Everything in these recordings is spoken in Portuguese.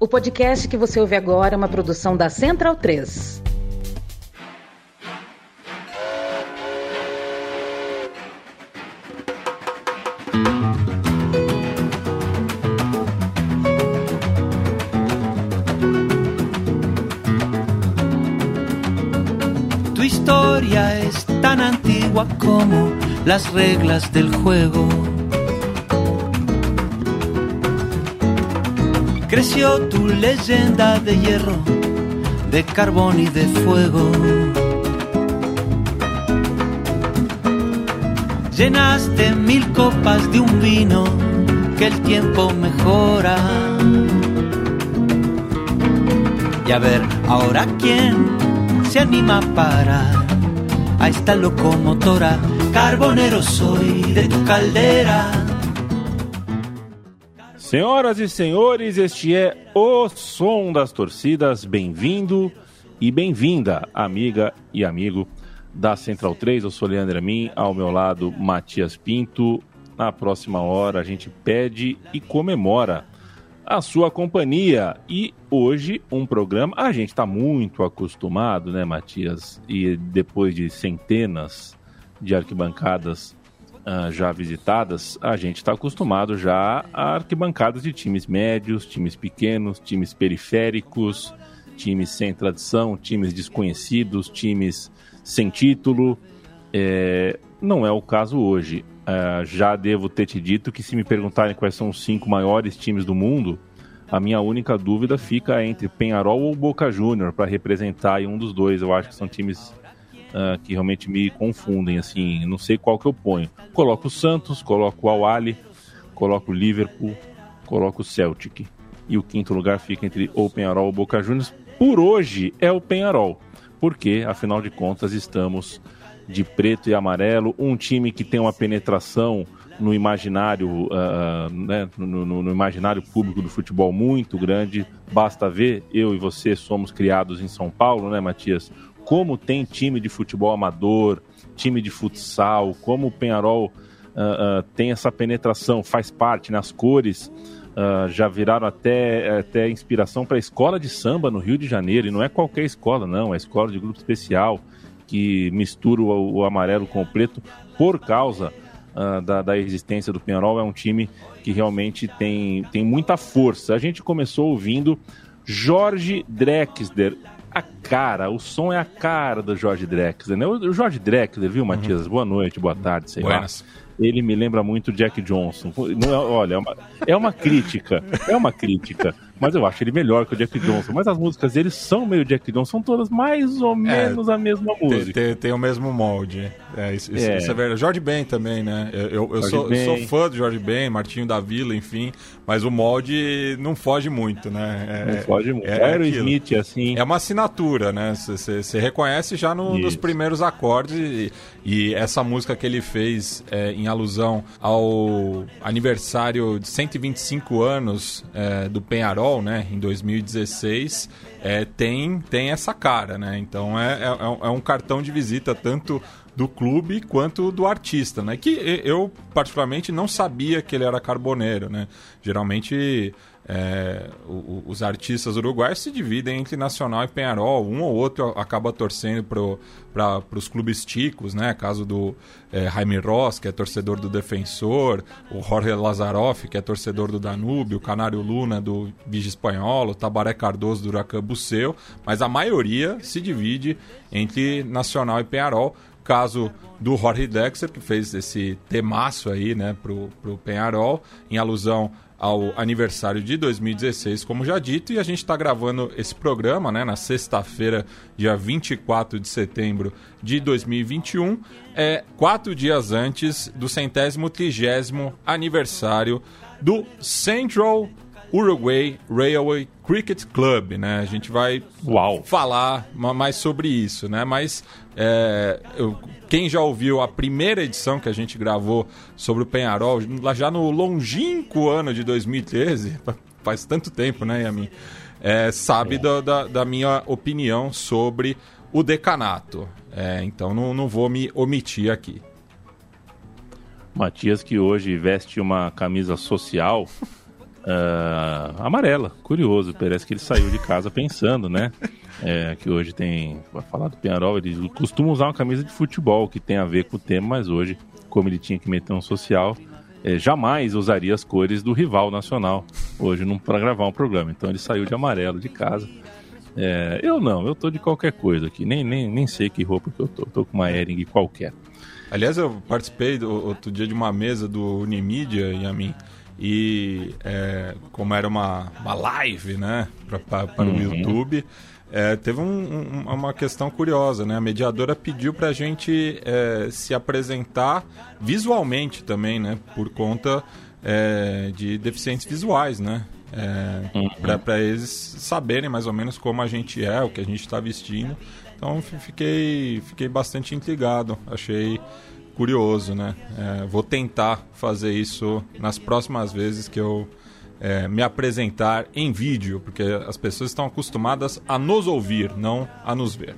O podcast que você ouve agora é uma produção da Central 3. Tu historia es tan antigua como las reglas del juego. Creció tu leyenda de hierro, de carbón y de fuego. Llenaste mil copas de un vino que el tiempo mejora. Y a ver, ahora quién se anima a parar a esta locomotora. Carbonero soy de tu caldera. Senhoras e senhores, este é o Som das Torcidas. Bem-vindo e bem-vinda, amiga e amigo da Central 3. Eu sou Leandro Amin, ao meu lado, Matias Pinto. Na próxima hora, a gente pede e comemora a sua companhia. E hoje, um programa. A gente está muito acostumado, né, Matias? E depois de centenas de arquibancadas uh, já visitadas, a gente está acostumado já a arquibancadas de times médios, times pequenos, times periféricos, times sem tradição, times desconhecidos, times sem título. É, não é o caso hoje. Uh, já devo ter te dito que se me perguntarem quais são os cinco maiores times do mundo, a minha única dúvida fica entre Penharol ou Boca Júnior para representar um dos dois. Eu acho que são times uh, que realmente me confundem, assim, não sei qual que eu ponho. Coloco o Santos, coloco o Al coloco o Liverpool, coloco o Celtic. E o quinto lugar fica entre ou Penharol ou Boca Juniors. Por hoje é o Penharol, porque, afinal de contas, estamos de preto e amarelo, um time que tem uma penetração no imaginário, uh, né, no, no, no, imaginário público do futebol muito grande. Basta ver, eu e você somos criados em São Paulo, né, Matias? Como tem time de futebol amador, time de futsal, como o Penharol uh, uh, tem essa penetração, faz parte nas né? cores. Uh, já viraram até, até inspiração para a escola de samba no Rio de Janeiro. E não é qualquer escola, não, é escola de grupo especial que mistura o, o amarelo com o preto por causa da, da, existência do Penharol. É um time que realmente tem, tem muita força. A gente começou ouvindo Jorge Drexler, a cara, o som é a cara do Jorge Drexler, né? O Jorge Drexler, viu, Matias? Uhum. Boa noite, boa tarde, sei Buenas. lá ele me lembra muito Jack Johnson. Não é, olha, é uma, é uma crítica, é uma crítica, mas eu acho ele melhor que o Jack Johnson. Mas as músicas dele são meio Jack Johnson, são todas mais ou é, menos é, a mesma música. Tem, tem, o mesmo molde. É, isso, isso, é. isso é verdade. Jorge Ben também, né? Eu, eu, eu sou, eu, sou, fã do Jorge Ben, Martinho da Vila, enfim, mas o molde não foge muito, né? É, não foge muito. É, Aerosmith, assim. É uma assinatura, né? Você reconhece já no, nos primeiros acordes e, e, essa música que ele fez é, em alusão ao aniversário de 125 anos é, do Penharol, né, em 2016, é, tem, tem essa cara, né? Então é, é, é um cartão de visita tanto do clube quanto do artista, né? Que eu particularmente não sabia que ele era carboneiro, né? Geralmente é, os artistas uruguaios se dividem entre Nacional e Penharol. Um ou outro acaba torcendo para os clubes ticos, né? Caso do é, Jaime Ross, que é torcedor do Defensor, o Jorge Lazaroff, que é torcedor do Danúbio, o Canário Luna do Vigi Espanhol, o Tabaré Cardoso do Huracan Buceu, mas a maioria se divide entre Nacional e Penharol caso do Jorge Dexter, que fez esse temaço aí, né, pro, pro Penharol, em alusão ao aniversário de 2016, como já dito, e a gente está gravando esse programa né, na sexta-feira, dia 24 de setembro de 2021, é, quatro dias antes do centésimo trigésimo aniversário do Central Uruguay Railway Cricket Club, né? A gente vai Uau. falar mais sobre isso, né? Mas é, eu, quem já ouviu a primeira edição que a gente gravou sobre o Penharol, já no longínquo ano de 2013, faz tanto tempo, né, Yamin? É, sabe é. Da, da, da, minha opinião sobre o decanato. É, então não, não vou me omitir aqui. Matias que hoje veste uma camisa social uh, amarela. Curioso, parece que ele saiu de casa pensando, né? É, que hoje tem. Vai falar do Penharol, ele costuma usar uma camisa de futebol que tem a ver com o tema, mas hoje, como ele tinha que meter um social, é, jamais usaria as cores do rival nacional hoje para gravar um programa. Então ele saiu de amarelo de casa. É, eu não, eu tô de qualquer coisa aqui, nem, nem, nem sei que roupa que eu tô, tô com uma Ering qualquer. Aliás, eu participei do, outro dia de uma mesa do Unimídia e a mim. E é, como era uma, uma live, né, para uhum. o YouTube, é, teve um, um, uma questão curiosa, né? A mediadora pediu para a gente é, se apresentar visualmente também, né? Por conta é, de deficientes visuais, né? É, uhum. Para eles saberem mais ou menos como a gente é, o que a gente está vestindo. Então fiquei, fiquei bastante intrigado, achei curioso, né? É, vou tentar fazer isso nas próximas vezes que eu é, me apresentar em vídeo, porque as pessoas estão acostumadas a nos ouvir, não a nos ver.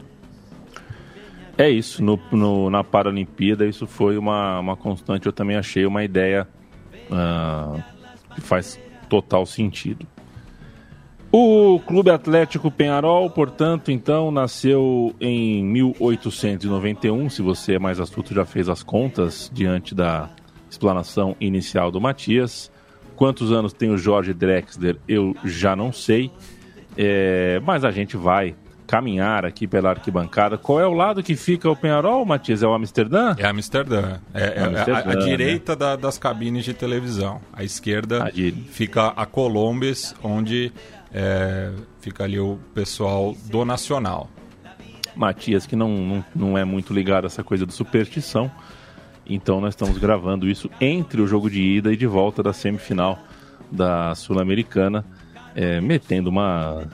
É isso, no, no, na Paralimpíada isso foi uma, uma constante, eu também achei uma ideia uh, que faz total sentido. O Clube Atlético Penharol, portanto, então, nasceu em 1891. Se você é mais astuto, já fez as contas diante da explanação inicial do Matias. Quantos anos tem o Jorge Drexler, eu já não sei. É, mas a gente vai caminhar aqui pela arquibancada. Qual é o lado que fica o Penharol, Matias? É o Amsterdã? É Amsterdã. É, é, Amsterdã, a, a né? direita da, das cabines de televisão. A esquerda a fica a Colombes, onde é, fica ali o pessoal do Nacional. Matias, que não, não, não é muito ligado a essa coisa de superstição. Então nós estamos gravando isso entre o jogo de ida e de volta da semifinal da Sul-Americana, é, metendo uma,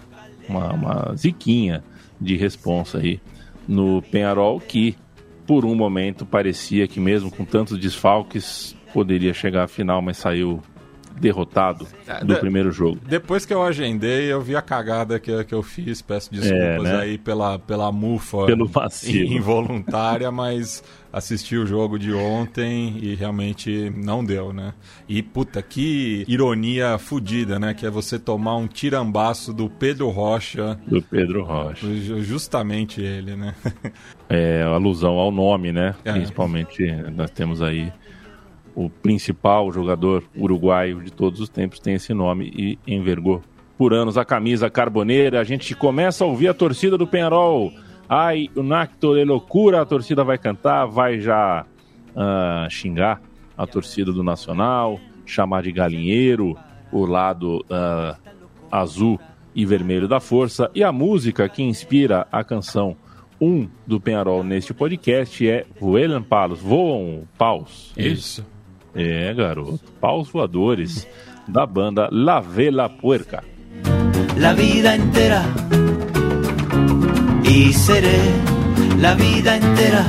uma, uma ziquinha de responsa aí no Penharol, que por um momento parecia que mesmo com tantos desfalques poderia chegar à final, mas saiu derrotado é, do de, primeiro jogo. Depois que eu agendei, eu vi a cagada que, que eu fiz. Peço desculpas é, né? aí pela, pela mufa Pelo vacilo. involuntária, mas assisti o jogo de ontem e realmente não deu, né? E puta, que ironia fodida, né? Que é você tomar um tirambaço do Pedro Rocha. Do Pedro Rocha. Justamente ele, né? É, alusão ao nome, né? É. Principalmente nós temos aí o principal jogador uruguaio de todos os tempos tem esse nome e envergou por anos a camisa carboneira. A gente começa a ouvir a torcida do Penarol. Ai, o Nacto de loucura, a torcida vai cantar, vai já uh, xingar a torcida do Nacional, chamar de galinheiro o lado uh, azul e vermelho da força. E a música que inspira a canção 1 um do Penarol neste podcast é Voelan Palos, Voam Paus. Isso. É, garoto. Paus voadores da banda La Vela Puerca. La vida inteira y seré la vida entera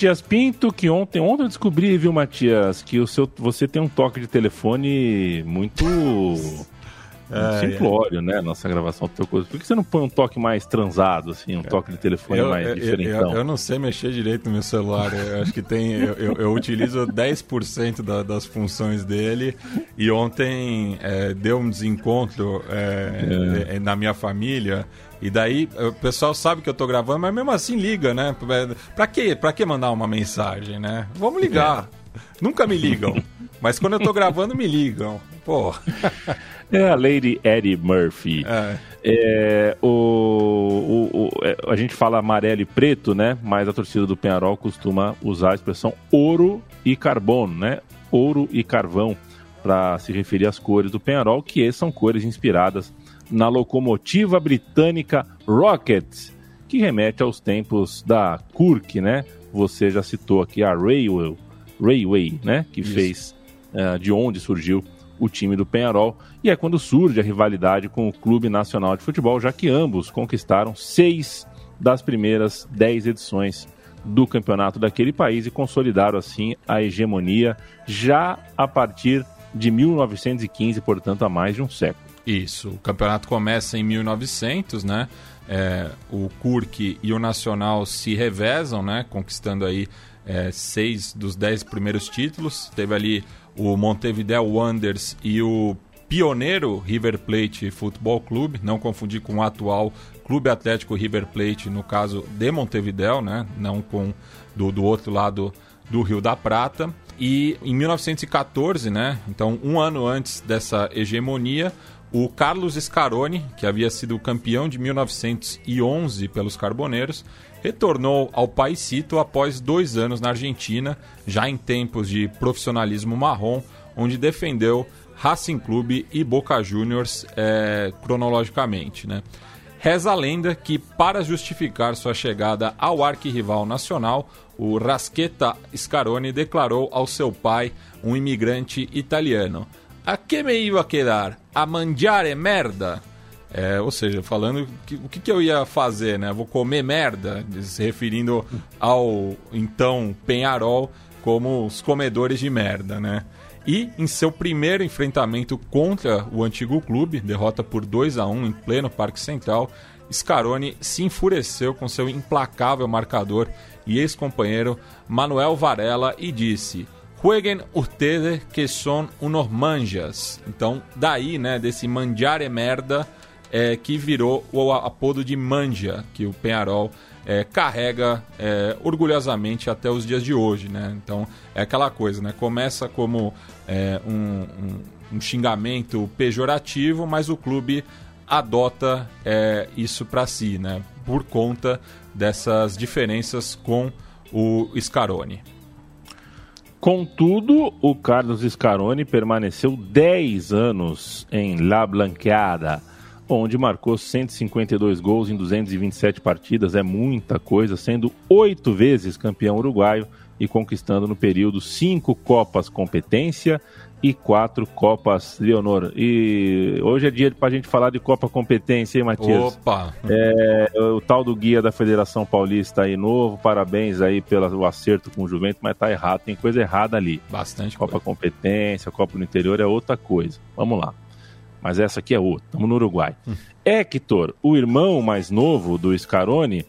Matias Pinto, que ontem, ontem eu descobri, viu, Matias, que o seu, você tem um toque de telefone muito É, simplório, é. né? Nossa gravação do teu coisa. Por que você não põe um toque mais transado, assim, um toque de telefone eu, mais eu, diferentão? Eu, eu, não sei mexer direito no meu celular. Eu acho que tem. Eu, eu utilizo 10% da, das funções dele. E ontem é, deu um desencontro é, é. na minha família. E daí o pessoal sabe que eu tô gravando, mas mesmo assim liga, né? Pra quê? Pra que mandar uma mensagem, né? Vamos ligar. Nunca me ligam. Mas quando eu tô gravando, me ligam. Pô. É a Lady Eddie Murphy. É. É, o, o, o, é, a gente fala amarelo e preto, né? Mas a torcida do Penharol costuma usar a expressão ouro e carbono, né? Ouro e carvão para se referir às cores do Penharol, que são cores inspiradas na locomotiva britânica Rocket, que remete aos tempos da Kurk, né? Você já citou aqui a Railway, Railway né? Que Isso. fez uh, de onde surgiu o time do Penharol, e é quando surge a rivalidade com o Clube Nacional de Futebol, já que ambos conquistaram seis das primeiras dez edições do campeonato daquele país e consolidaram assim a hegemonia já a partir de 1915, portanto há mais de um século. Isso, o campeonato começa em 1900, né? É, o Kurk e o Nacional se revezam, né? Conquistando aí é, seis dos dez primeiros títulos. Teve ali o Montevideo Wanderers e o pioneiro River Plate Futebol Clube, não confundir com o atual Clube Atlético River Plate, no caso de Montevideo, né? não com do, do outro lado do Rio da Prata. E em 1914, né? então um ano antes dessa hegemonia, o Carlos Scaroni, que havia sido campeão de 1911 pelos Carboneiros, retornou ao Paisito após dois anos na Argentina, já em tempos de profissionalismo marrom, onde defendeu Racing Clube e Boca Juniors é, cronologicamente. Né? Reza a lenda que, para justificar sua chegada ao arquirrival nacional, o Rasqueta Scaroni declarou ao seu pai, um imigrante italiano: A que me iba a quedar? A mangiare merda? É, ou seja, falando que, o que, que, eu ia fazer, né? Vou comer merda, se referindo ao então Penharol como os comedores de merda, né? E em seu primeiro enfrentamento contra o antigo clube, derrota por 2 a 1 em pleno Parque Central, Scaroni se enfureceu com seu implacável marcador e ex-companheiro Manuel Varela e disse: Jueguen ustedes que son unos manjas. Então, daí, né, desse mangiare merda, é, que virou o apodo de Manja, que o Penharol é, carrega é, orgulhosamente até os dias de hoje. Né? Então é aquela coisa, né? começa como é, um, um, um, xingamento pejorativo, mas o clube adota é, isso para si, né? por conta dessas diferenças com o Scaroni. Contudo, o Carlos Scaroni permaneceu 10 anos em La Blanqueada, onde marcou 152 gols em 227 partidas, é muita coisa, sendo oito vezes campeão uruguaio e conquistando no período cinco Copas Competência e quatro Copas Leonor. E hoje é dia para a gente falar de Copa Competência, hein, Matias? Opa! É, o tal do guia da Federação Paulista aí novo, parabéns aí pelo acerto com o Juventus, mas tá errado, tem coisa errada ali. Bastante Copa coisa. Competência, Copa do Interior é outra coisa. Vamos lá mas essa aqui é outra. Estamos no Uruguai. Hum. Hector, o irmão mais novo do Scaroni,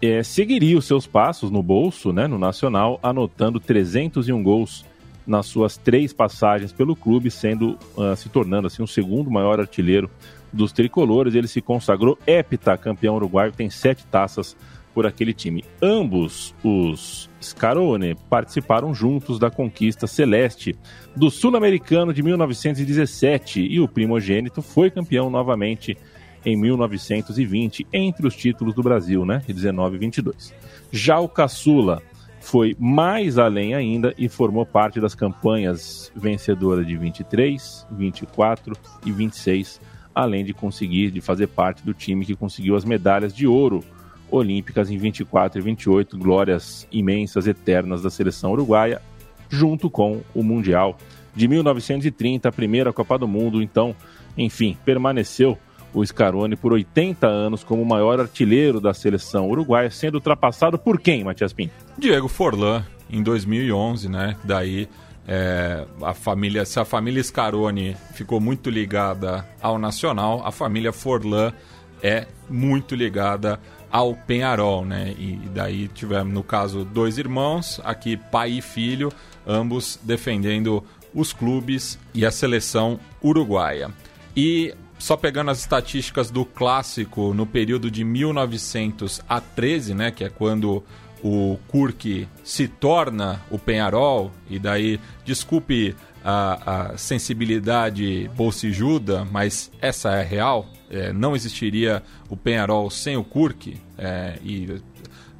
é, seguiria os seus passos no bolso, né, no Nacional, anotando 301 gols nas suas três passagens pelo clube, sendo uh, se tornando assim o segundo maior artilheiro dos tricolores. Ele se consagrou heptacampeão uruguaio, tem sete taças por aquele time. Ambos os Scarone participaram juntos da conquista celeste do Sul-Americano de 1917 e o primogênito foi campeão novamente em 1920 entre os títulos do Brasil, né, de 19 e 22. Já o Caçula foi mais além ainda e formou parte das campanhas vencedoras de 23, 24 e 26, além de conseguir de fazer parte do time que conseguiu as medalhas de ouro olímpicas em 24 e 28, glórias imensas, eternas da seleção uruguaia, junto com o Mundial de 1930, a primeira Copa do Mundo. Então, enfim, permaneceu o Scaroni por 80 anos como o maior artilheiro da seleção uruguaia, sendo ultrapassado por quem, Matias Pinto? Diego Forlan, em 2011, né? Daí É, a família, se a família Scaroni ficou muito ligada ao Nacional, a família Forlan é muito ligada ao Penharol, né? E, daí tivemos, no caso, dois irmãos, aqui pai e filho, ambos defendendo os clubes e a seleção uruguaia. E só pegando as estatísticas do clássico no período de 1900 a 13, né, que é quando o Kurk se torna o Penharol, e daí, desculpe a, a sensibilidade bolsijuda, mas essa é real, é, não existiria o Penharol sem o Kurk, é, e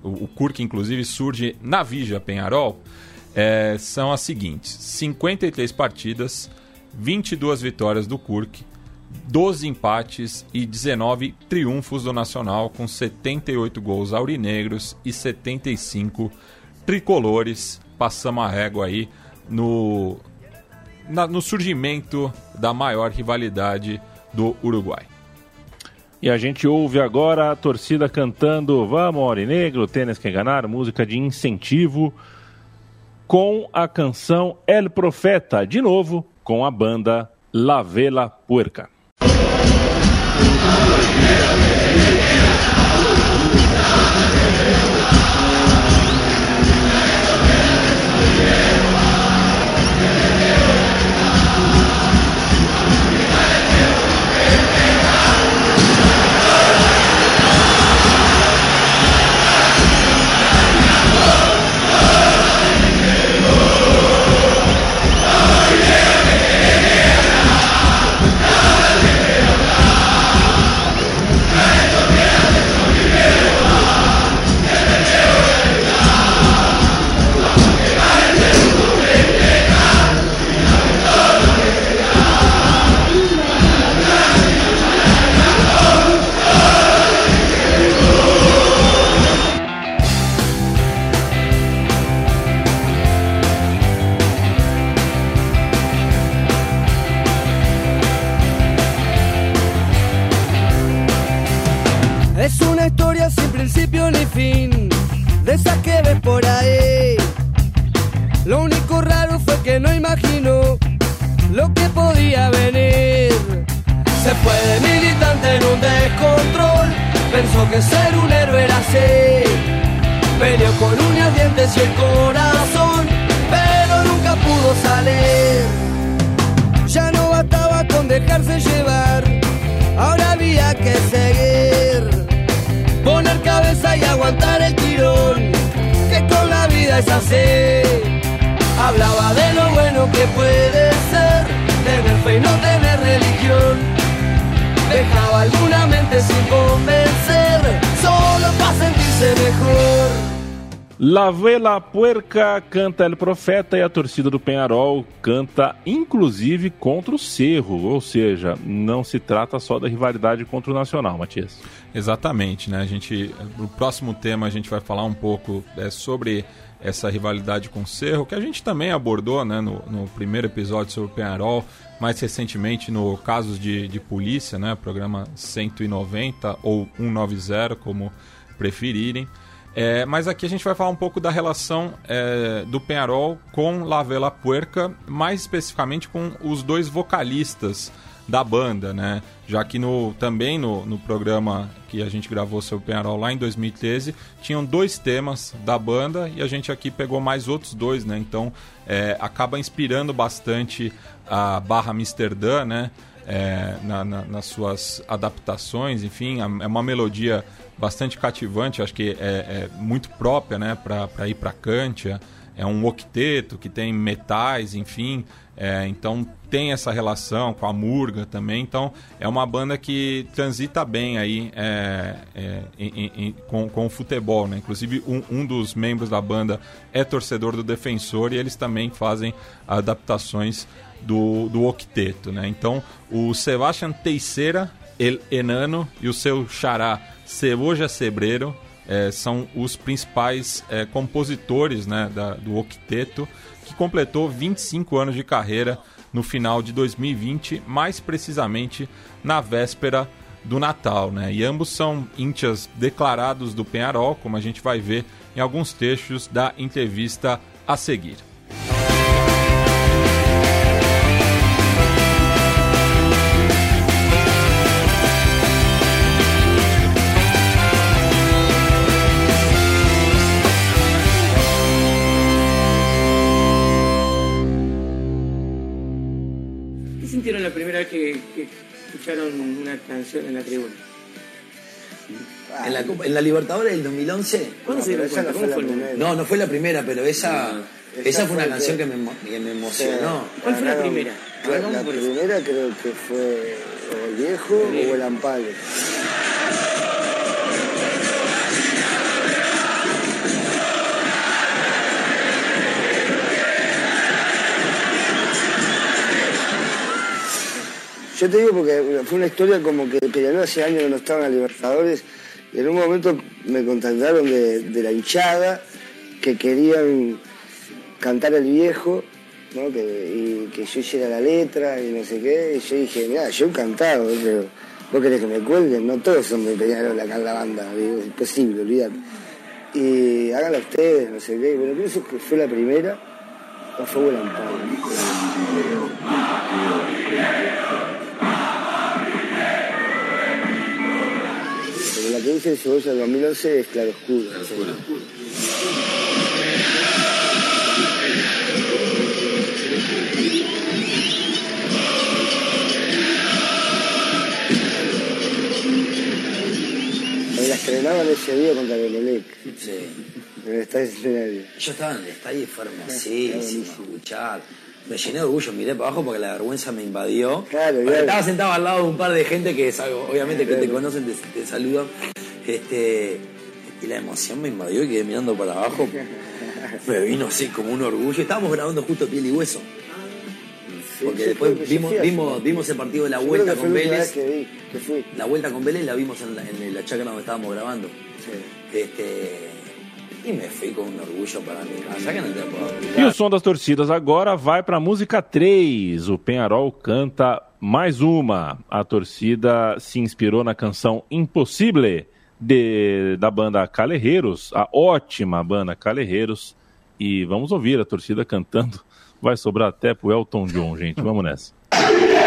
o, o Kurk, inclusive, surge na Vija Penharol, é, são as seguintes: 53 partidas, 22 vitórias do Kurk, 12 empates e 19 triunfos do Nacional, com 78 gols aurinegros e 75 tricolores. Passamos a régua aí no, na, no surgimento da maior rivalidade do Uruguai. E a gente ouve agora a torcida cantando Vamos, Aurinegro, Tênis que enganar, música de incentivo, com a canção El Profeta, de novo com a banda La Vela Puerca. Canta El Profeta e a torcida do Penharol canta inclusive contra o Cerro, ou seja, não se trata só da rivalidade contra o Nacional, Matias. Exatamente, né? A gente, no próximo tema a gente vai falar um pouco é, sobre essa rivalidade com o Cerro, que a gente também abordou né, no, no primeiro episódio sobre o Penharol, mais recentemente no Casos de, de Polícia, né, programa 190 ou 190, como preferirem. É, mas aqui a gente vai falar um pouco da relação é, do Penharol com La Vela Puerca, mais especificamente com os dois vocalistas da banda, né? Já que no, também no, no programa que a gente gravou sobre o Penharol lá em 2013, tinham dois temas da banda e a gente aqui pegou mais outros dois, né? Então é, acaba inspirando bastante a Barra Amsterdã, né? É, na, na, nas suas adaptações, enfim, é uma melodia bastante cativante, acho que é, é muito própria né, para ir para Cantia. É um octeto que tem metais, enfim. É, então tem essa relação com a Murga também. Então é uma banda que transita bem aí é, é, em, em, com, com o futebol. Né? Inclusive um, um, dos membros da banda é torcedor do Defensor e eles também fazem adaptações do, do octeto. Né? Então o Sebastian Teixeira, El Enano e o seu xará Ceboja Sebreiro é, são os principais é, compositores né, da, do octeto, que completou 25 anos de carreira no final de 2020, mais precisamente na véspera do Natal. Né? E ambos são íntias declarados do Penharol, como a gente vai ver em alguns trechos da entrevista a seguir. Sintieron la primera vez que, que escucharon una canción en la tribuna? En la, en la Libertadores del 2011. ¿Cuándo se dieron cuenta? no ¿Cómo fue. No, no fue la primera, pero esa, esa esa fue una fue canción que- que me, emo- que me emocionó. ¿Cuál fue la primera? La, primera creo que fue o el viejo o el ampale. Yo te digo porque fue una historia como que Peñarol hace años que no estaban a Libertadores y en un momento me contactaron de, la hinchada que querían cantar el viejo, ¿no? que, y que yo hiciera la letra y no sé qué. Y yo dije, mira, yo he cantado, pero vos querés que me cuelguen, no todos son de Peñarol acá en la banda, digo, es imposible, olvidate. Y háganla ustedes, no sé qué. Bueno, pienso que fue la primera, no fue buen la que dice el Cebolla del 2011 es Claroscuro. La estrenaban ese día contra el Emelec, Sí. en el estadio Centenario. Yo estaba en el estadio y fue hermosísimo escuchar. Me llené de orgullo, miré para abajo porque la vergüenza me invadió. Claro, claro. Estaba sentado al lado de un par de gente que es algo- obviamente que te conocen, te, te saludan. Este, y la emoción me invadió y quedé mirando para abajo. Me vino así como un orgullo. Estábamos grabando justo piel y hueso. Porque Sí, después vimos, vimos, vimos el partido de la vuelta con Vélez. vez que vi, que fui. La vuelta con Vélez la vimos en la, en la chacra donde estábamos grabando. Este, e me fui com um orgulho para mi casa que não tem E o som das torcidas agora vai para a música 3. O Penharol canta mais uma. A torcida se inspirou na canção Impossível de, da banda Calerreiros, a ótima banda Calerreiros. E vamos ouvir a torcida cantando. Vai sobrar até pro Elton John, gente. Vamos nessa.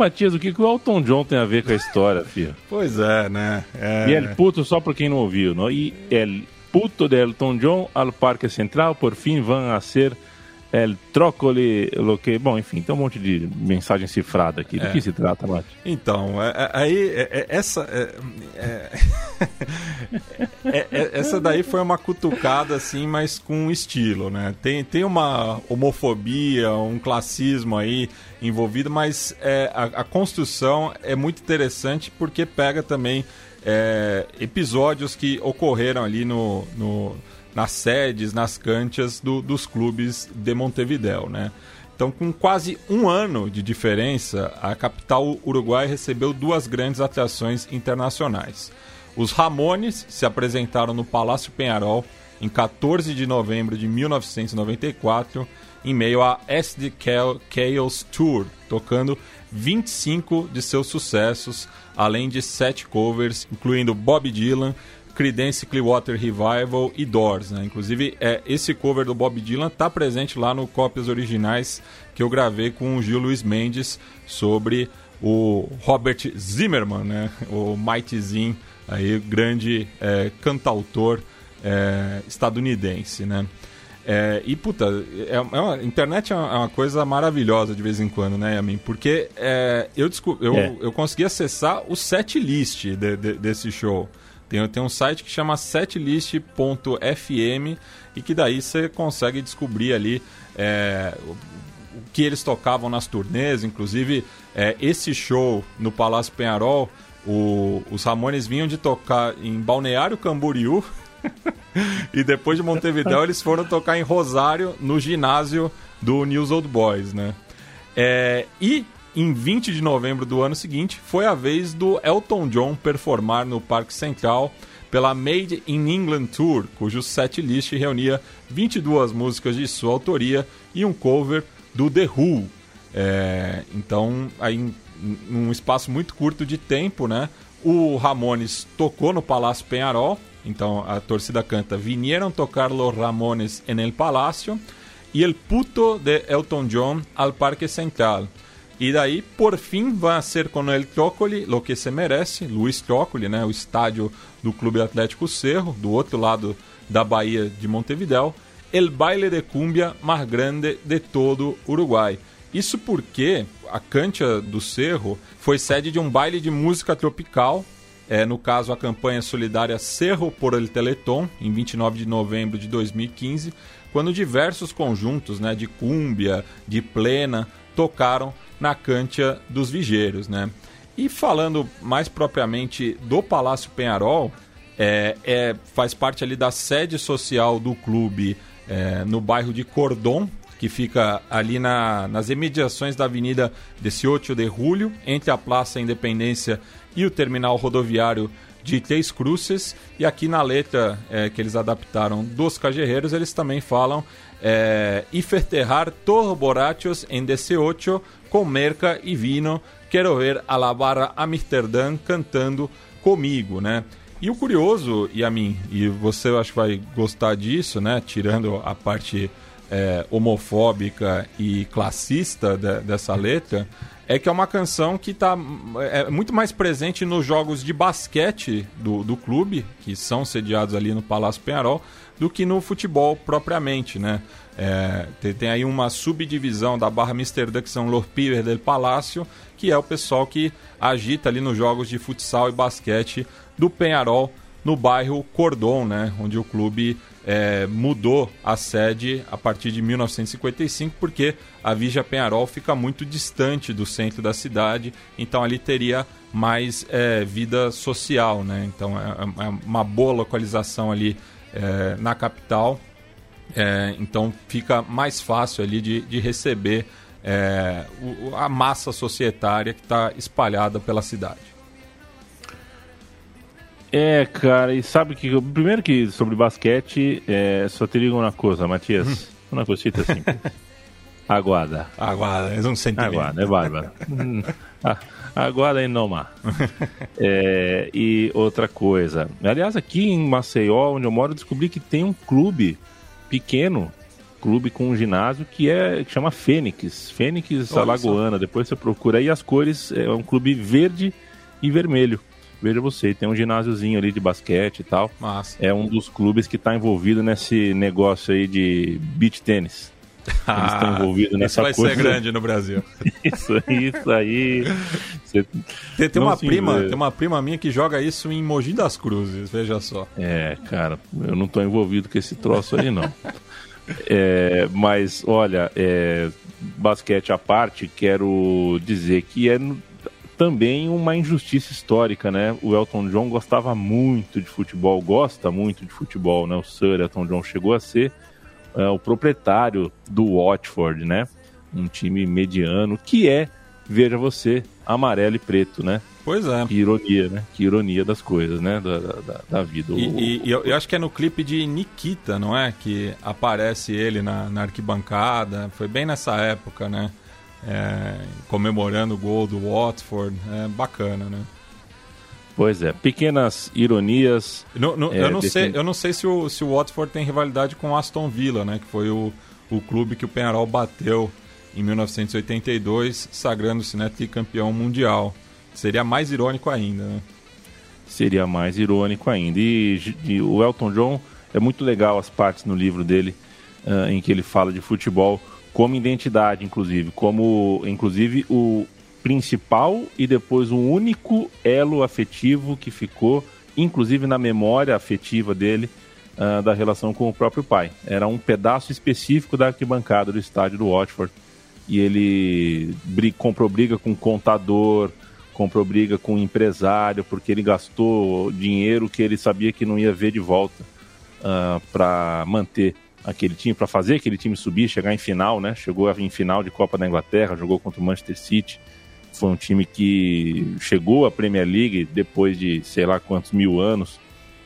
Matias, o que, que o Elton John tem a ver com a história, filho? Pois é, né? É... E El Puto, só para quem não ouviu, não? e El Puto de Elton John ao Parque Central, por fim, vão a ser El Trócoli, lo que... Bom, enfim, tem um monte de mensagem cifrada aqui. Do É. que se trata, Mati? Então, é- é- aí, é- é- essa. é- é- é- é- essa daí foi uma cutucada, assim, mas com estilo, né? Tem, tem uma homofobia, um classismo aí envolvido, mas é, a, a construção é muito interessante porque pega também é, episódios que ocorreram ali no, no- nas sedes, nas canchas do- dos clubes de Montevideo, né? Então, com quase um ano de diferença, a capital uruguai recebeu duas grandes atrações internacionais. Os Ramones se apresentaram no Palácio Penharol em 14 de novembro de 1994, em meio à SD Cha- Chaos Tour, tocando 25 de seus sucessos, além de sete covers, incluindo Bob Dylan, Creedence Clearwater Revival e Doors, né? Inclusive, é, esse cover do Bob Dylan tá presente lá no Cópias Originais que eu gravei com o Gil Luiz Mendes sobre o Robert Zimmerman, né? O Mightyzinho, aí, grande é, cantautor é, estadunidense, né? É, e, puta, é, é uma, internet é uma, é uma coisa maravilhosa de vez em quando, né, Yamin? Porque é, eu, eu, É. eu consegui acessar o setlist de, de- desse show. Tem, tem um site que chama setlist.fm e que daí você consegue descobrir ali é, o, que eles tocavam nas turnês. Inclusive, é, esse show no Palácio Penharol, o- os Ramones vinham de tocar em Balneário Camboriú e depois de Montevideo eles foram tocar em Rosário, no ginásio do News Old Boys, né? É, e em 20 de novembro do ano seguinte foi a vez do Elton John performar no Parque Central pela Made in England Tour, cujo setlist reunia 22 músicas de sua autoria e um cover do The Who. É, então, aí, em num espaço muito curto de tempo, né? O Ramones tocou no Palácio Penharol, então a torcida canta Vinieron tocar los Ramones en el Palacio e el puto de Elton John al Parque Central. E daí, por fim, vai ser com el Trócoli, lo que se merece, Luiz Trócoli, né, o estádio do Clube Atlético Cerro, do outro lado da Bahia de Montevideo, el baile de cumbia mais grande de todo Uruguai. Isso porque a Cancha do Cerro foi sede de um baile de música tropical, é, no caso a campanha solidária Cerro por el Teleton, em 29 de novembro de 2015, quando diversos conjuntos né, de cúmbia, de plena, tocaram na Cancha dos Vigeiros. Né? E falando mais propriamente do Palácio Penharol, é, é, faz parte ali da sede social do clube é, no bairro de Cordon, que fica ali na, nas imediações da Avenida 18 de Julho, entre a Praça Independência e o terminal rodoviário de Três Cruces. E aqui na letra é, que eles adaptaram dos Cajerreiros, eles também falam é, e festejar todos borrachos em 18 com merca e vino, quero ver a la Amsterdã cantando comigo, né? E o curioso, Yamin, e você acho que vai gostar disso, né? Tirando a parte é, homofóbica e classista de- dessa letra, é que é uma canção que está é muito mais presente nos jogos de basquete do, do clube, que são sediados ali no Palácio Penharol, do que no futebol propriamente, né? É, tem, tem aí uma subdivisão da Barra Amsterdã, que são Los Pibes del Palácio, que é o pessoal que agita ali nos jogos de futsal e basquete do Penharol, no bairro Cordon, né? Onde o clube é, mudou a sede a partir de 1955, porque a Vigia Penharol fica muito distante do centro da cidade, então ali teria mais é, vida social, né? Então é, é uma boa localização ali é, na capital, é, então fica mais fácil ali de, de receber é, o- a massa societária que está espalhada pela cidade. É, cara, e sabe que. Primeiro que sobre basquete, é, só te digo uma coisa, Matias. Uma cosita simples. Aguarda. Agora, é um sentimento. Aguarda, é bárbaro. Hum, a- Aguarda e noma. É, e outra coisa. Aliás, aqui em Maceió, onde eu moro, eu descobri que tem um clube pequeno clube com um ginásio que é que chama Fênix, Fênix Alagoana. Depois você procura aí as cores, é um clube verde e vermelho. Veja você, tem um ginásiozinho ali de basquete e tal. Massa. É um dos clubes que está envolvido nesse negócio aí de beach tênis. Eles estão envolvidos Isso nessa vai coisa. ser grande no Brasil. Isso, isso aí. Você- Tem, tem uma prima, vê. tem uma prima minha que joga isso em Mogi das Cruzes, veja só. É, cara, eu não tô envolvido com esse troço aí, não. É, mas, olha, é, basquete à parte, quero dizer que é também uma injustiça histórica, né? O Elton John gostava muito de futebol, gosta muito de futebol, né? O Sir Elton John chegou a ser é, o proprietário do Watford, né? Um time mediano que é, veja você, amarelo e preto, né? Pois é. Que ironia, né? Que ironia das coisas, né? Da, da, da vida. E, O- e- e eu, eu acho que é no clipe de Nikita, não é? Que aparece ele na, na arquibancada. Foi bem nessa época, né? É, comemorando o gol do Watford. É bacana, né? Pois é, pequenas ironias. No- É, eu, não sei, eu não sei se o, se o Watford tem rivalidade com o Aston Villa, né? Que foi o, o clube que o Penharol bateu em 1982, sagrando-se né, tricampeão mundial. Seria mais irônico ainda, né? Seria mais irônico ainda. E, e o Elton John é muito legal as partes no livro dele ah, em que ele fala de futebol como identidade, inclusive, como inclusive o principal e depois o único elo afetivo que ficou, inclusive na memória afetiva dele ah, da relação com o próprio pai. Era um pedaço específico da arquibancada do estádio do Watford e ele bri- comprou briga com o contador, comprou briga com o empresário, porque ele gastou dinheiro que ele sabia que não ia ver de volta para manter aquele time, para fazer aquele time subir, chegar em final, né? Chegou em final de Copa da Inglaterra, jogou contra o Manchester City. Foi um time que chegou à Premier League depois de sei lá quantos mil anos.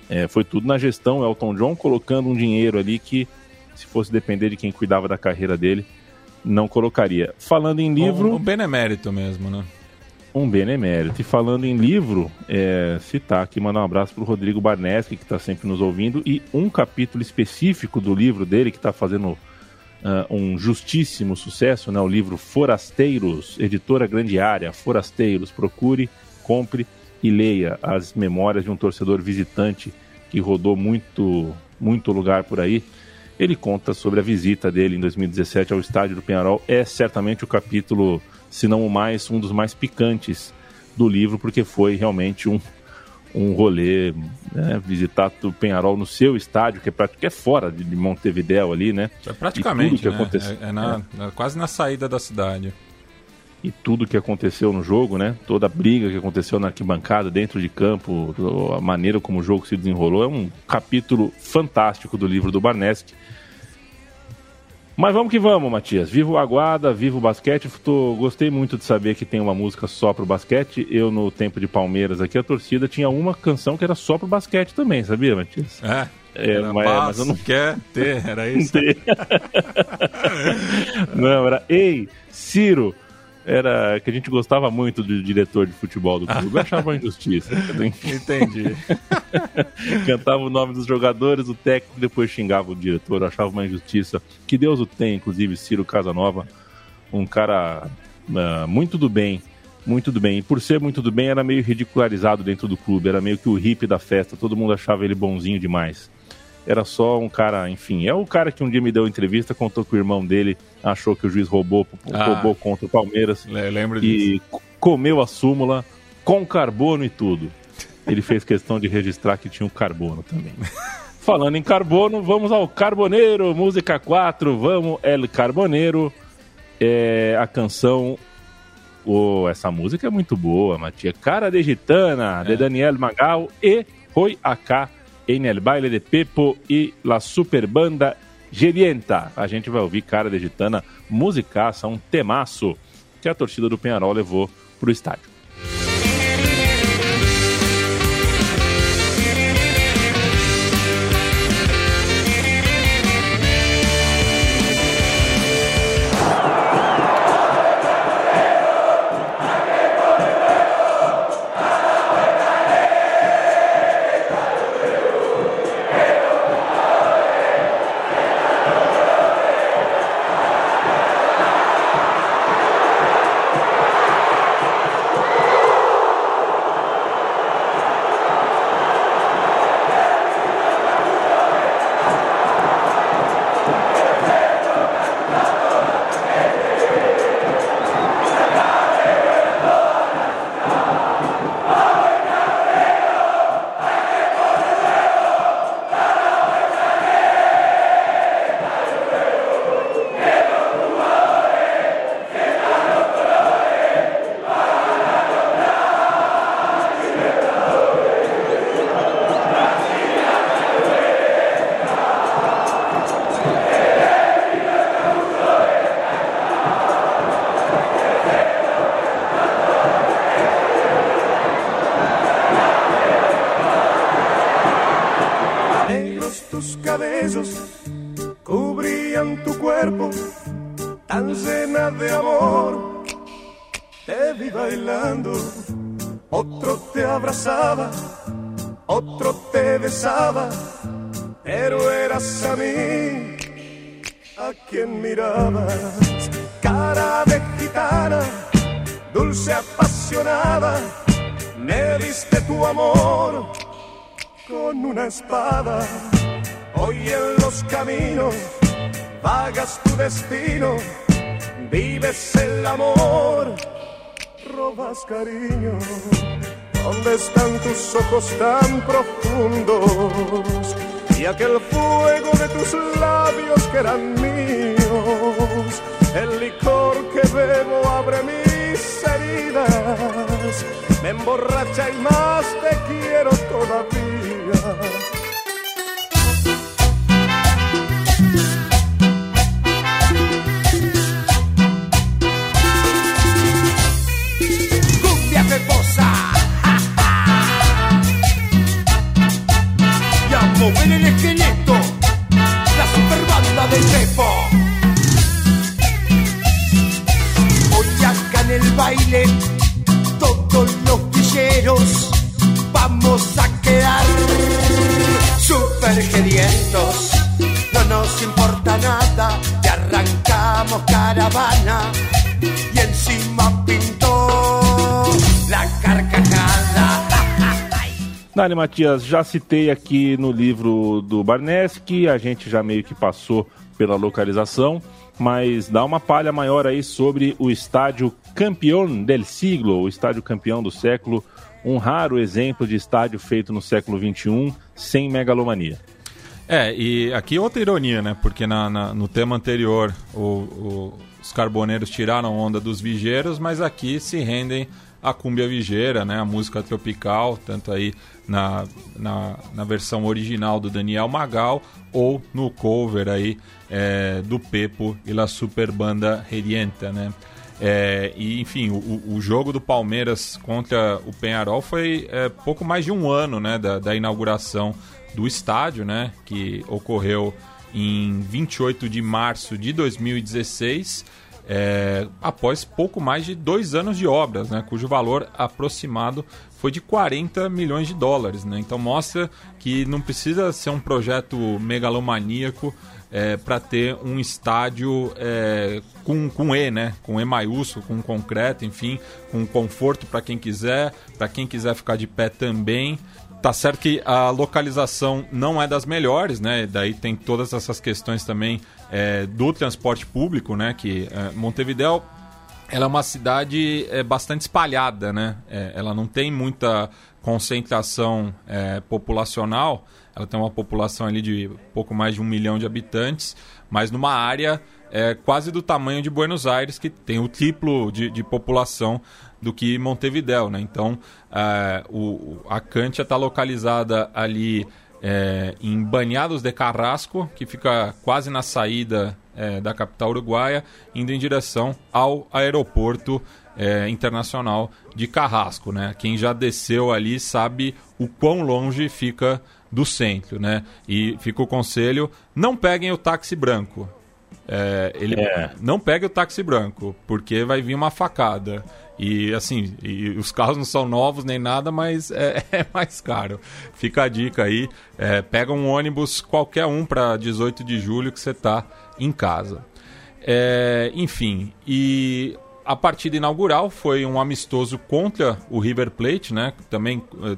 É, foi tudo na gestão Elton John colocando um dinheiro ali que, se fosse depender de quem cuidava da carreira dele, não colocaria. Falando em livro. Um, um benemérito mesmo, né? Um benemérito. E falando em livro, é, citar aqui, mandar um abraço para o Rodrigo Barneski, que está sempre nos ouvindo, e um capítulo específico do livro dele, que está fazendo ah, um justíssimo sucesso, né? o livro Forasteiros, editora Grande Área, Forasteiros. Procure, compre e leia as memórias de um torcedor visitante que rodou muito, muito lugar por aí. Ele conta sobre a visita dele em 2017 ao estádio do Penharol. É certamente o capítulo, se não o mais, um dos mais picantes do livro, porque foi realmente um, um rolê, né, visitar o Penharol no seu estádio, que é, que é fora de Montevidéu ali, né? É praticamente, que né? aconteceu- É, é na- na- quase na saída da cidade. e tudo que aconteceu no jogo, né? Toda a briga que aconteceu na arquibancada, dentro de campo, a maneira como o jogo se desenrolou, é um capítulo fantástico do livro do Barneski. Mas vamos que vamos, Matias. Viva o Aguada, viva o basquete. Tô, gostei muito de saber que tem uma música só pro basquete. Eu, no tempo de Palmeiras aqui, a torcida tinha uma canção que era só pro basquete também, sabia, Matias? É, É, era mas- paz, mas eu não- quer ter, era isso? Não, era Ei, Ciro. Era que a gente gostava muito do diretor de futebol do clube. Eu achava uma injustiça. Entendi. Cantava o nome dos jogadores, o técnico depois xingava o diretor. Eu achava uma injustiça. Que Deus o tenha, inclusive, Ciro Casanova. Um cara ah, muito do bem. Muito do bem. E por ser muito do bem, era meio ridicularizado dentro do clube. Era meio que o hippie da festa. Todo mundo achava ele bonzinho demais. Era só um cara, enfim. É o cara que um dia me deu entrevista, contou que o irmão dele achou que o juiz roubou, Ah. roubou contra o Palmeiras Le- Lembro disso. e c- comeu a súmula com carbono e tudo. Ele fez questão de registrar que tinha um carbono também. Falando em carbono, vamos ao Carboneiro, música 4, vamos El Carboneiro. É a canção. Oh, essa música é muito boa, Matia. Cara de Gitana, de Daniel Magal e Roy AK em El Baile de Pepo e La Super Banda Gerienta. A gente vai ouvir Cara de Gitana, musicaça, um temaço que a torcida do Penharol levou pro estádio. Já citei aqui no livro do Barneski, a gente já meio que passou pela localização, mas dá uma palha maior aí sobre o estádio Campeão del Siglo, o estádio campeão do século, um raro exemplo de estádio feito no século XXI sem megalomania. É, e aqui outra ironia, né? Porque na, na- no tema anterior o- o- os carboneiros tiraram onda dos vigeiros, mas aqui se rendem a cúmbia vigeira, né? A música tropical, tanto aí na, na, na versão original do Daniel Magal ou no cover aí é, do Pepo e La Super Banda Redienta, né? É, e enfim, o, o jogo do Palmeiras contra o Penharol foi é, pouco mais de um ano né, da, da inauguração do estádio, né, que ocorreu em 28 de março de 2016, é, após pouco mais de dois anos de obras, né, cujo valor aproximado foi de 40 milhões de dólares. Né? Então mostra que não precisa ser um projeto megalomaníaco é, para ter um estádio é, com, com E, né? Com E maiúsculo, com concreto, enfim, com conforto para quem quiser, para quem quiser ficar de pé também. Tá certo que a localização não é das melhores, né? Daí tem todas essas questões também é, do transporte público, né? Que é, Montevideo ela é uma cidade é, bastante espalhada, né? É, ela não tem muita concentração é, populacional. Ela tem uma população ali de pouco mais de um milhão de habitantes, mas numa área é, quase do tamanho de Buenos Aires, que tem o triplo de, de população do que Montevideo, né? Então, é, o, a Cantia está localizada ali é, em Banhados de Carrasco, que fica quase na saída é, da capital uruguaia, indo em direção ao aeroporto é, internacional de Carrasco. Né? Quem já desceu ali sabe o quão longe fica do centro. Né? E fica o conselho: não peguem o táxi branco. É, ele É. não pegue o táxi branco, porque vai vir uma facada. E assim, e os carros não são novos nem nada, mas é, é mais caro. Fica a dica aí. é, pega um ônibus qualquer um para 18 de julho que você tá em casa. É, enfim, e a partida inaugural foi um amistoso contra o River Plate, né? Também eh,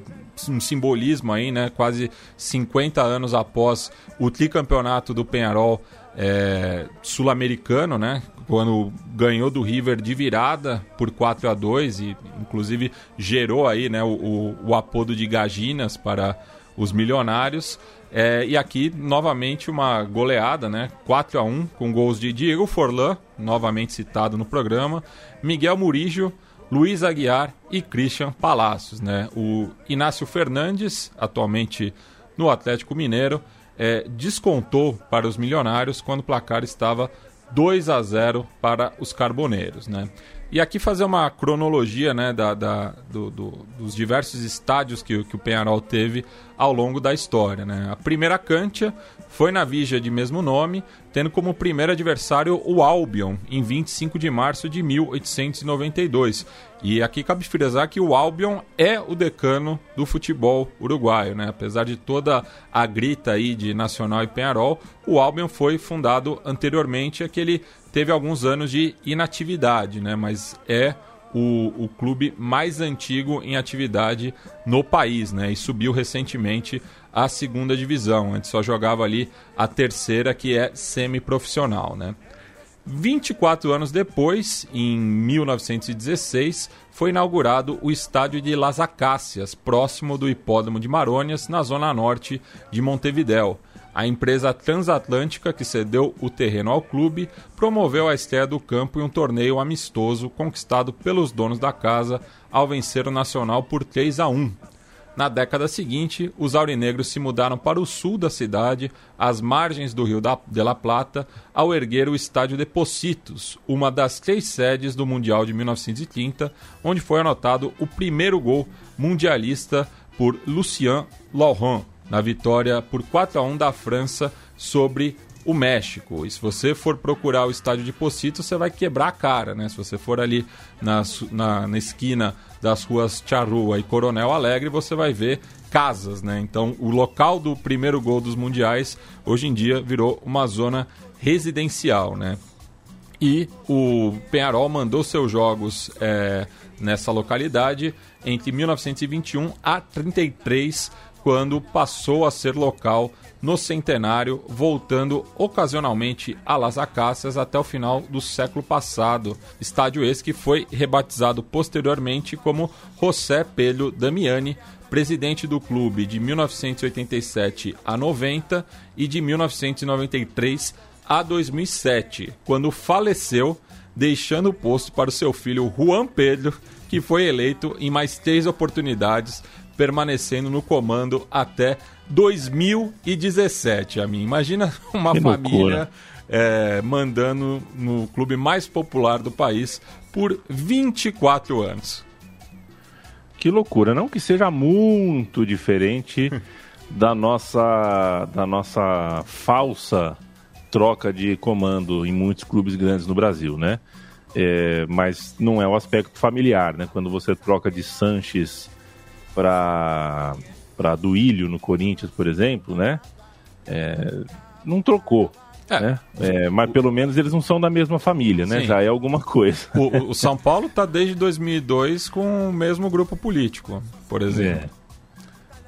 um simbolismo aí, né? Quase 50 anos após o tricampeonato do Penharol eh, sul-americano, né? Quando ganhou do River de virada por 4 a 2 e inclusive gerou aí, né, o, o, apodo de Gaginas para os milionários. É, e aqui, novamente, uma goleada, né? 4 a 1 com gols de Diego Forlan, novamente citado no programa, Miguel Murillo, Luiz Aguiar e Christian Palacios, né? O Inácio Fernandes, atualmente no Atlético Mineiro, é, descontou para os milionários quando o placar estava 2 a 0 para os carboneiros, né? E aqui fazer uma cronologia né, da, da do, do, dos diversos estádios que, que o Penharol teve ao longo da história. Né? A primeira cancha foi na Vigia de mesmo nome, tendo como primeiro adversário o Albion, em 25 de março de 1892. E aqui cabe frisar que o Albion é o decano do futebol uruguaio, né? Apesar de toda a grita aí de Nacional e Penharol, o Albion foi fundado anteriormente, é que ele teve alguns anos de inatividade, né? Mas é o, o clube mais antigo em atividade no país, né? E subiu recentemente à segunda divisão. Antes só jogava ali a terceira, que é semiprofissional, né? 24 anos depois, em 1916, foi inaugurado o estádio de Las Acácias, próximo do Hipódromo de Marônias, na zona norte de Montevidéu. A empresa transatlântica que cedeu o terreno ao clube promoveu a estreia do campo em um torneio amistoso conquistado pelos donos da casa ao vencer o Nacional por 3 a 1. Na década seguinte, os aurinegros se mudaram para o sul da cidade, às margens do Rio de la Plata, ao erguer o Estádio de Pocitos, uma das três sedes do Mundial de 1930, onde foi anotado o primeiro gol mundialista por Lucien Laurent, na vitória por 4 a 1 da França sobre o México. E se você for procurar o estádio de Pocito, você vai quebrar a cara, né? Se você for ali na, na, na esquina das ruas Charrua e Coronel Alegre, você vai ver casas, né? Então, o local do primeiro gol dos mundiais hoje em dia virou uma zona residencial, né? E o Penharol mandou seus jogos é, nessa localidade entre 1921 a 33, quando passou a ser local no centenário, voltando ocasionalmente a Las Acácias até o final do século passado. Estádio esse que foi rebatizado posteriormente como José Pelho Damiani, presidente do clube de 1987 a 90 e de 1993 a 2007, quando faleceu, deixando o posto para o seu filho Juan Pedro, que foi eleito em mais três oportunidades, permanecendo no comando até 2017, a mim. Imagina uma que família é, mandando no clube mais popular do país por 24 anos. Que loucura, não que seja muito diferente da nossa da nossa falsa troca de comando em muitos clubes grandes no Brasil, né? É, mas não é o aspecto familiar, né? Quando você troca de Sanches para para Duílio no Corinthians, por exemplo, né? É, não trocou. É. Né? É, mas pelo menos eles não são da mesma família, né? Sim. Já é alguma coisa. O, o São Paulo está desde 2002 com o mesmo grupo político, por exemplo.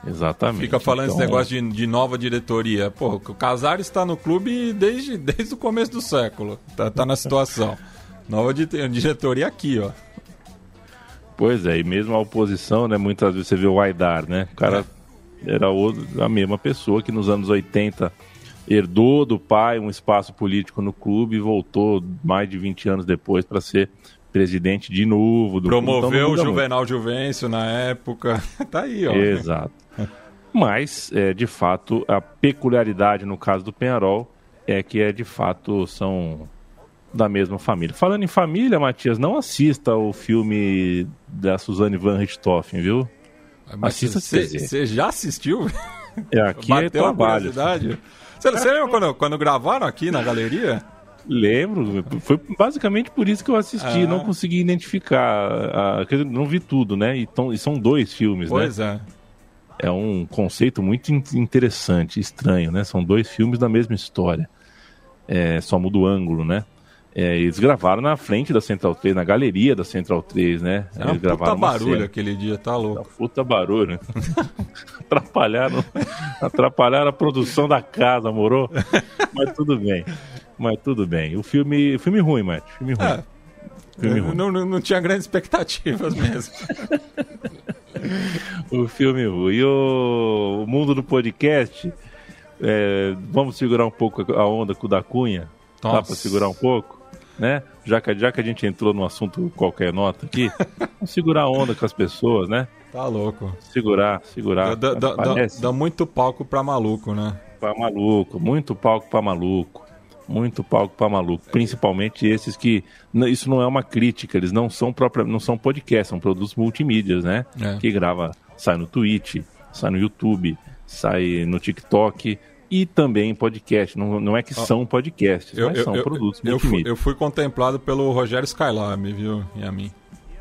É. Exatamente. Fica falando então... esse negócio de, de, nova diretoria. Pô, o Casares está no clube desde, desde o começo do século. Tá, tá na situação. Nova diretoria aqui, ó. Pois é, e mesmo a oposição, né? Muitas vezes você vê o Aidar, né? O cara é era a mesma pessoa que nos anos 80 herdou do pai um espaço político no clube e voltou mais de 20 anos depois para ser presidente de novo. Do Promoveu então, o Juvenal muito. Juvencio na época. tá aí, ó. Exato. Mas, é, de fato, a peculiaridade no caso do Penharol é que, é, de fato, são da mesma família. Falando em família, Matias, não assista o filme da Suzane van Richthofen, viu? Assista Você já assistiu? É, aqui é Bateu é trabalho. Você, você lembra quando, quando gravaram aqui na galeria? Lembro, foi basicamente por isso que eu assisti, ah. não consegui identificar, a, não vi tudo, né? E, tão, e são dois filmes, pois né? Pois é. É um conceito muito interessante, estranho, né? São dois filmes da mesma história. É, só muda o ângulo, né? É, eles gravaram na frente da Central 3, na galeria da Central 3, né? É eles um puta barulho cena. aquele dia, tá louco. É puta barulho. atrapalharam, atrapalharam a produção da casa, morou? Mas tudo bem. Mas tudo bem. O filme, filme ruim, Matt. Filme ruim. É. Filme ruim. Não, não, não tinha grandes expectativas mesmo. o filme ruim. E o, o mundo do podcast, é, vamos segurar um pouco a onda com o da Cunha? Nossa. Dá pra segurar um pouco? Né? Já que, já que a gente entrou no assunto qualquer nota aqui, vamos segurar a onda com as pessoas, né? Tá louco. Segurar, segurar. Dá, dá, dá muito palco pra maluco, né? Pra maluco, muito palco pra maluco. muito palco para maluco, principalmente esses que isso não é uma crítica, eles não são própria, não são podcast, são produtos multimídias, né? É. Que grava, sai no Twitch, sai no YouTube, sai no TikTok e também podcast. Não, não é que são podcasts, eu, mas eu, são eu, produtos eu, fui, eu fui contemplado pelo Rogério Skylab, viu, e a mim.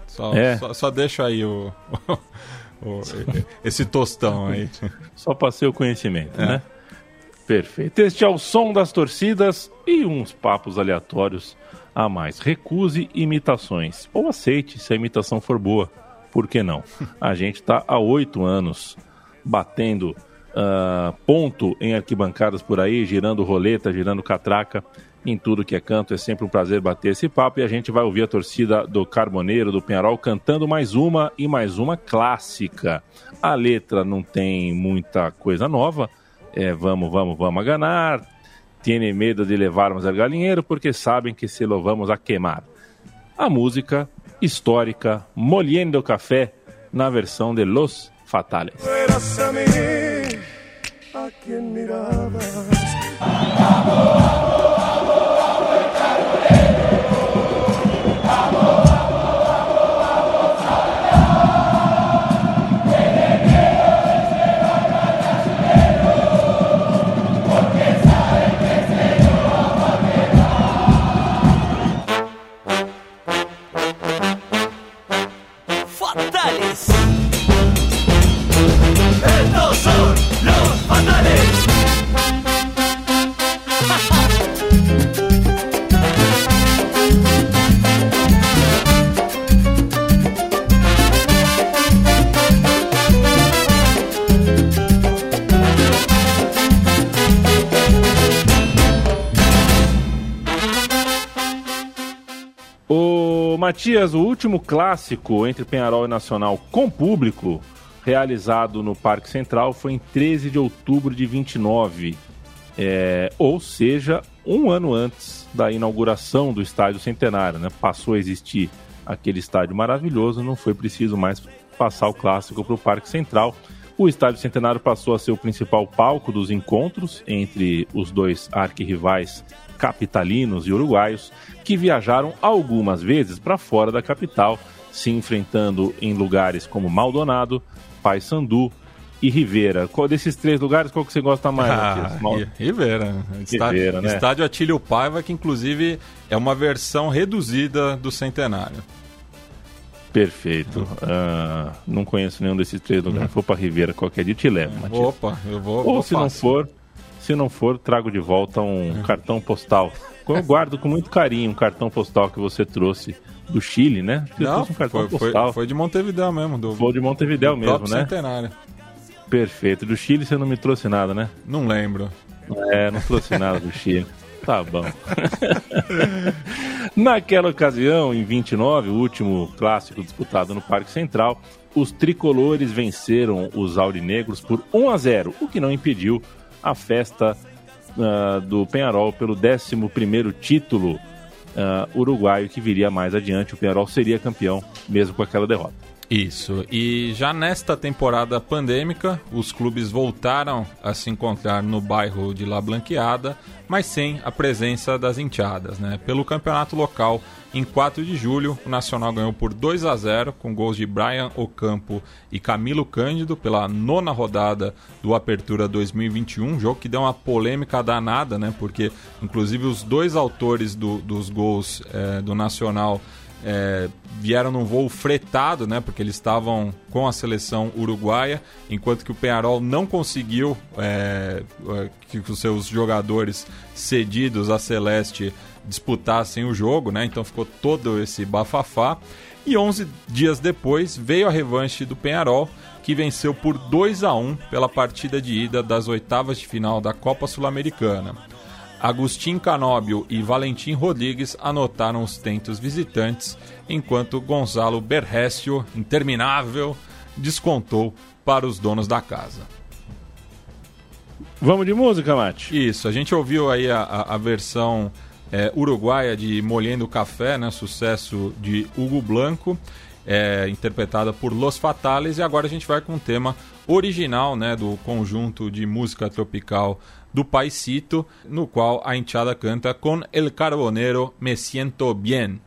Só, é. só, só deixa aí o, o, esse tostão aí. Só passei o conhecimento, é. né? Perfeito. Este é o som das torcidas e uns papos aleatórios a mais. Recuse imitações. Ou aceite se a imitação for boa. Por que não? A gente está há oito anos batendo uh, ponto em arquibancadas por aí, girando roleta, girando catraca em tudo que é canto. É sempre um prazer bater esse papo e a gente vai ouvir a torcida do Carboneiro, do Penharol, cantando mais uma e mais uma clássica. A letra não tem muita coisa nova, é, vamos, vamos, vamos a ganhar. Tiene medo de levarmos al galinheiro porque sabem que se lo vamos a queimar. A música histórica Moliendo Café na versão de Los Fatales. a quien mirabas. Matias, o último clássico entre Penharol e Nacional com público, realizado no Parque Central, foi em 13 de outubro de 29. É, ou seja, um ano antes da inauguração do Estádio Centenário. Né? Passou a existir aquele estádio maravilhoso, não foi preciso mais passar o clássico para o Parque Central. O Estádio Centenário passou a ser o principal palco dos encontros entre os dois arquirrivais capitalinos e uruguaios que viajaram algumas vezes para fora da capital, se enfrentando em lugares como Maldonado, Paysandu e Rivera. Qual desses três lugares, qual que você gosta mais, ah, Rivera. Estádio, Rivera, né? Estádio Atílio Paiva, que inclusive é uma versão reduzida do Centenário. Perfeito. Uh, não conheço nenhum desses três lugares. Uhum. For para Rivera qualquer dia te levo, Matias. Opa, eu vou. Ou vou se fácil. não for, se não for, trago de volta um cartão postal. Eu guardo com muito carinho um cartão postal que você trouxe do Chile, né? Você não, um cartão foi, postal. Foi, foi, de Montevideo mesmo. Do, foi de Montevideo mesmo, né? Centenário. Perfeito. Do Chile você não me trouxe nada, né? Não lembro. É, não trouxe nada do Chile. Tá bom. Naquela ocasião, em 29, o último clássico disputado no Parque Central, os tricolores venceram os aurinegros por 1 a 0, o que não impediu a festa uh, do Penharol pelo 11 título uh, uruguaio que viria mais adiante. O Penharol seria campeão mesmo com aquela derrota. Isso. E já nesta temporada pandêmica, os clubes voltaram a se encontrar no bairro de La Blanqueada, mas sem a presença das enteadas. Né? Pelo campeonato local, em 4 de julho, o Nacional ganhou por 2 a 0 com gols de Brian Ocampo e Camilo Cândido pela nona rodada do Apertura 2021, jogo que deu uma polêmica danada, né? porque inclusive os dois autores do, dos gols é, do Nacional é, vieram num voo fretado, né? Porque eles estavam com a seleção uruguaia, enquanto que o Penharol não conseguiu é, é, que os seus jogadores cedidos à Celeste disputassem o jogo, né? Então ficou todo esse bafafá. E 11 dias depois veio a revanche do Penharol, que venceu por 2 a 1 pela partida de ida das oitavas de final da Copa Sul-Americana. Agostinho Canóbio e Valentim Rodrigues anotaram os tentos visitantes, enquanto Gonzalo Berrécio, interminável, descontou para os donos da casa. Vamos de música, Mate? Isso, a gente ouviu aí a, a, a versão é, uruguaia de Molhendo Café, né, sucesso de Hugo Blanco, é, interpretada por Los Fatales, e agora a gente vai com o tema original né, do conjunto de música tropical do Paisito, no qual a hinchada canta com El Carbonero Me Siento Bien.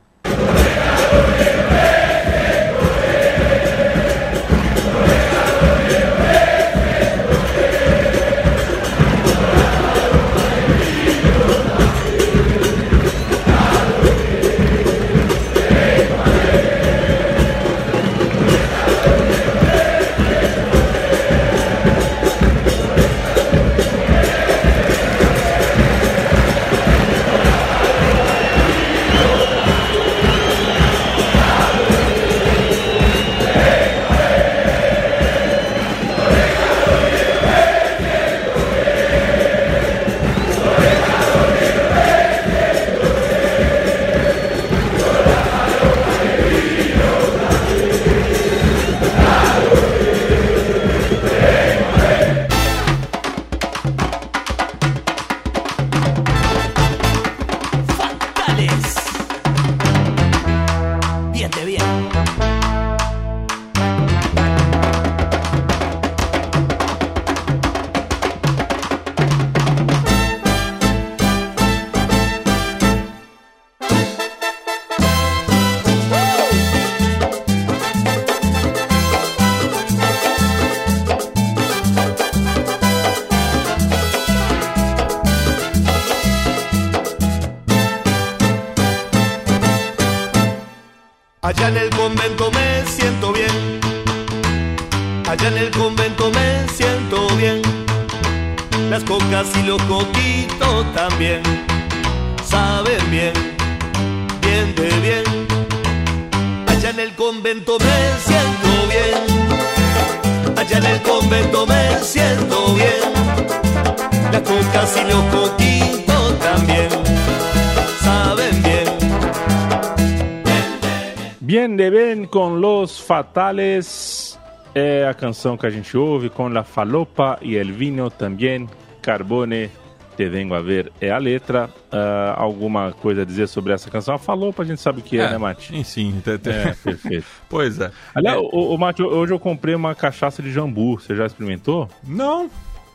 Fatales é a canção que a gente ouve com La Falopa e El Vino também. Carbone, Te Vengo a Ver é a letra. Uh, alguma coisa a dizer sobre essa canção? A Falopa a gente sabe o que é, é né, Mate? Sim, sim. É, perfeito. pois é. Aliás, é. O, o Mate, hoje eu comprei uma cachaça de jambu. Você já experimentou? Não.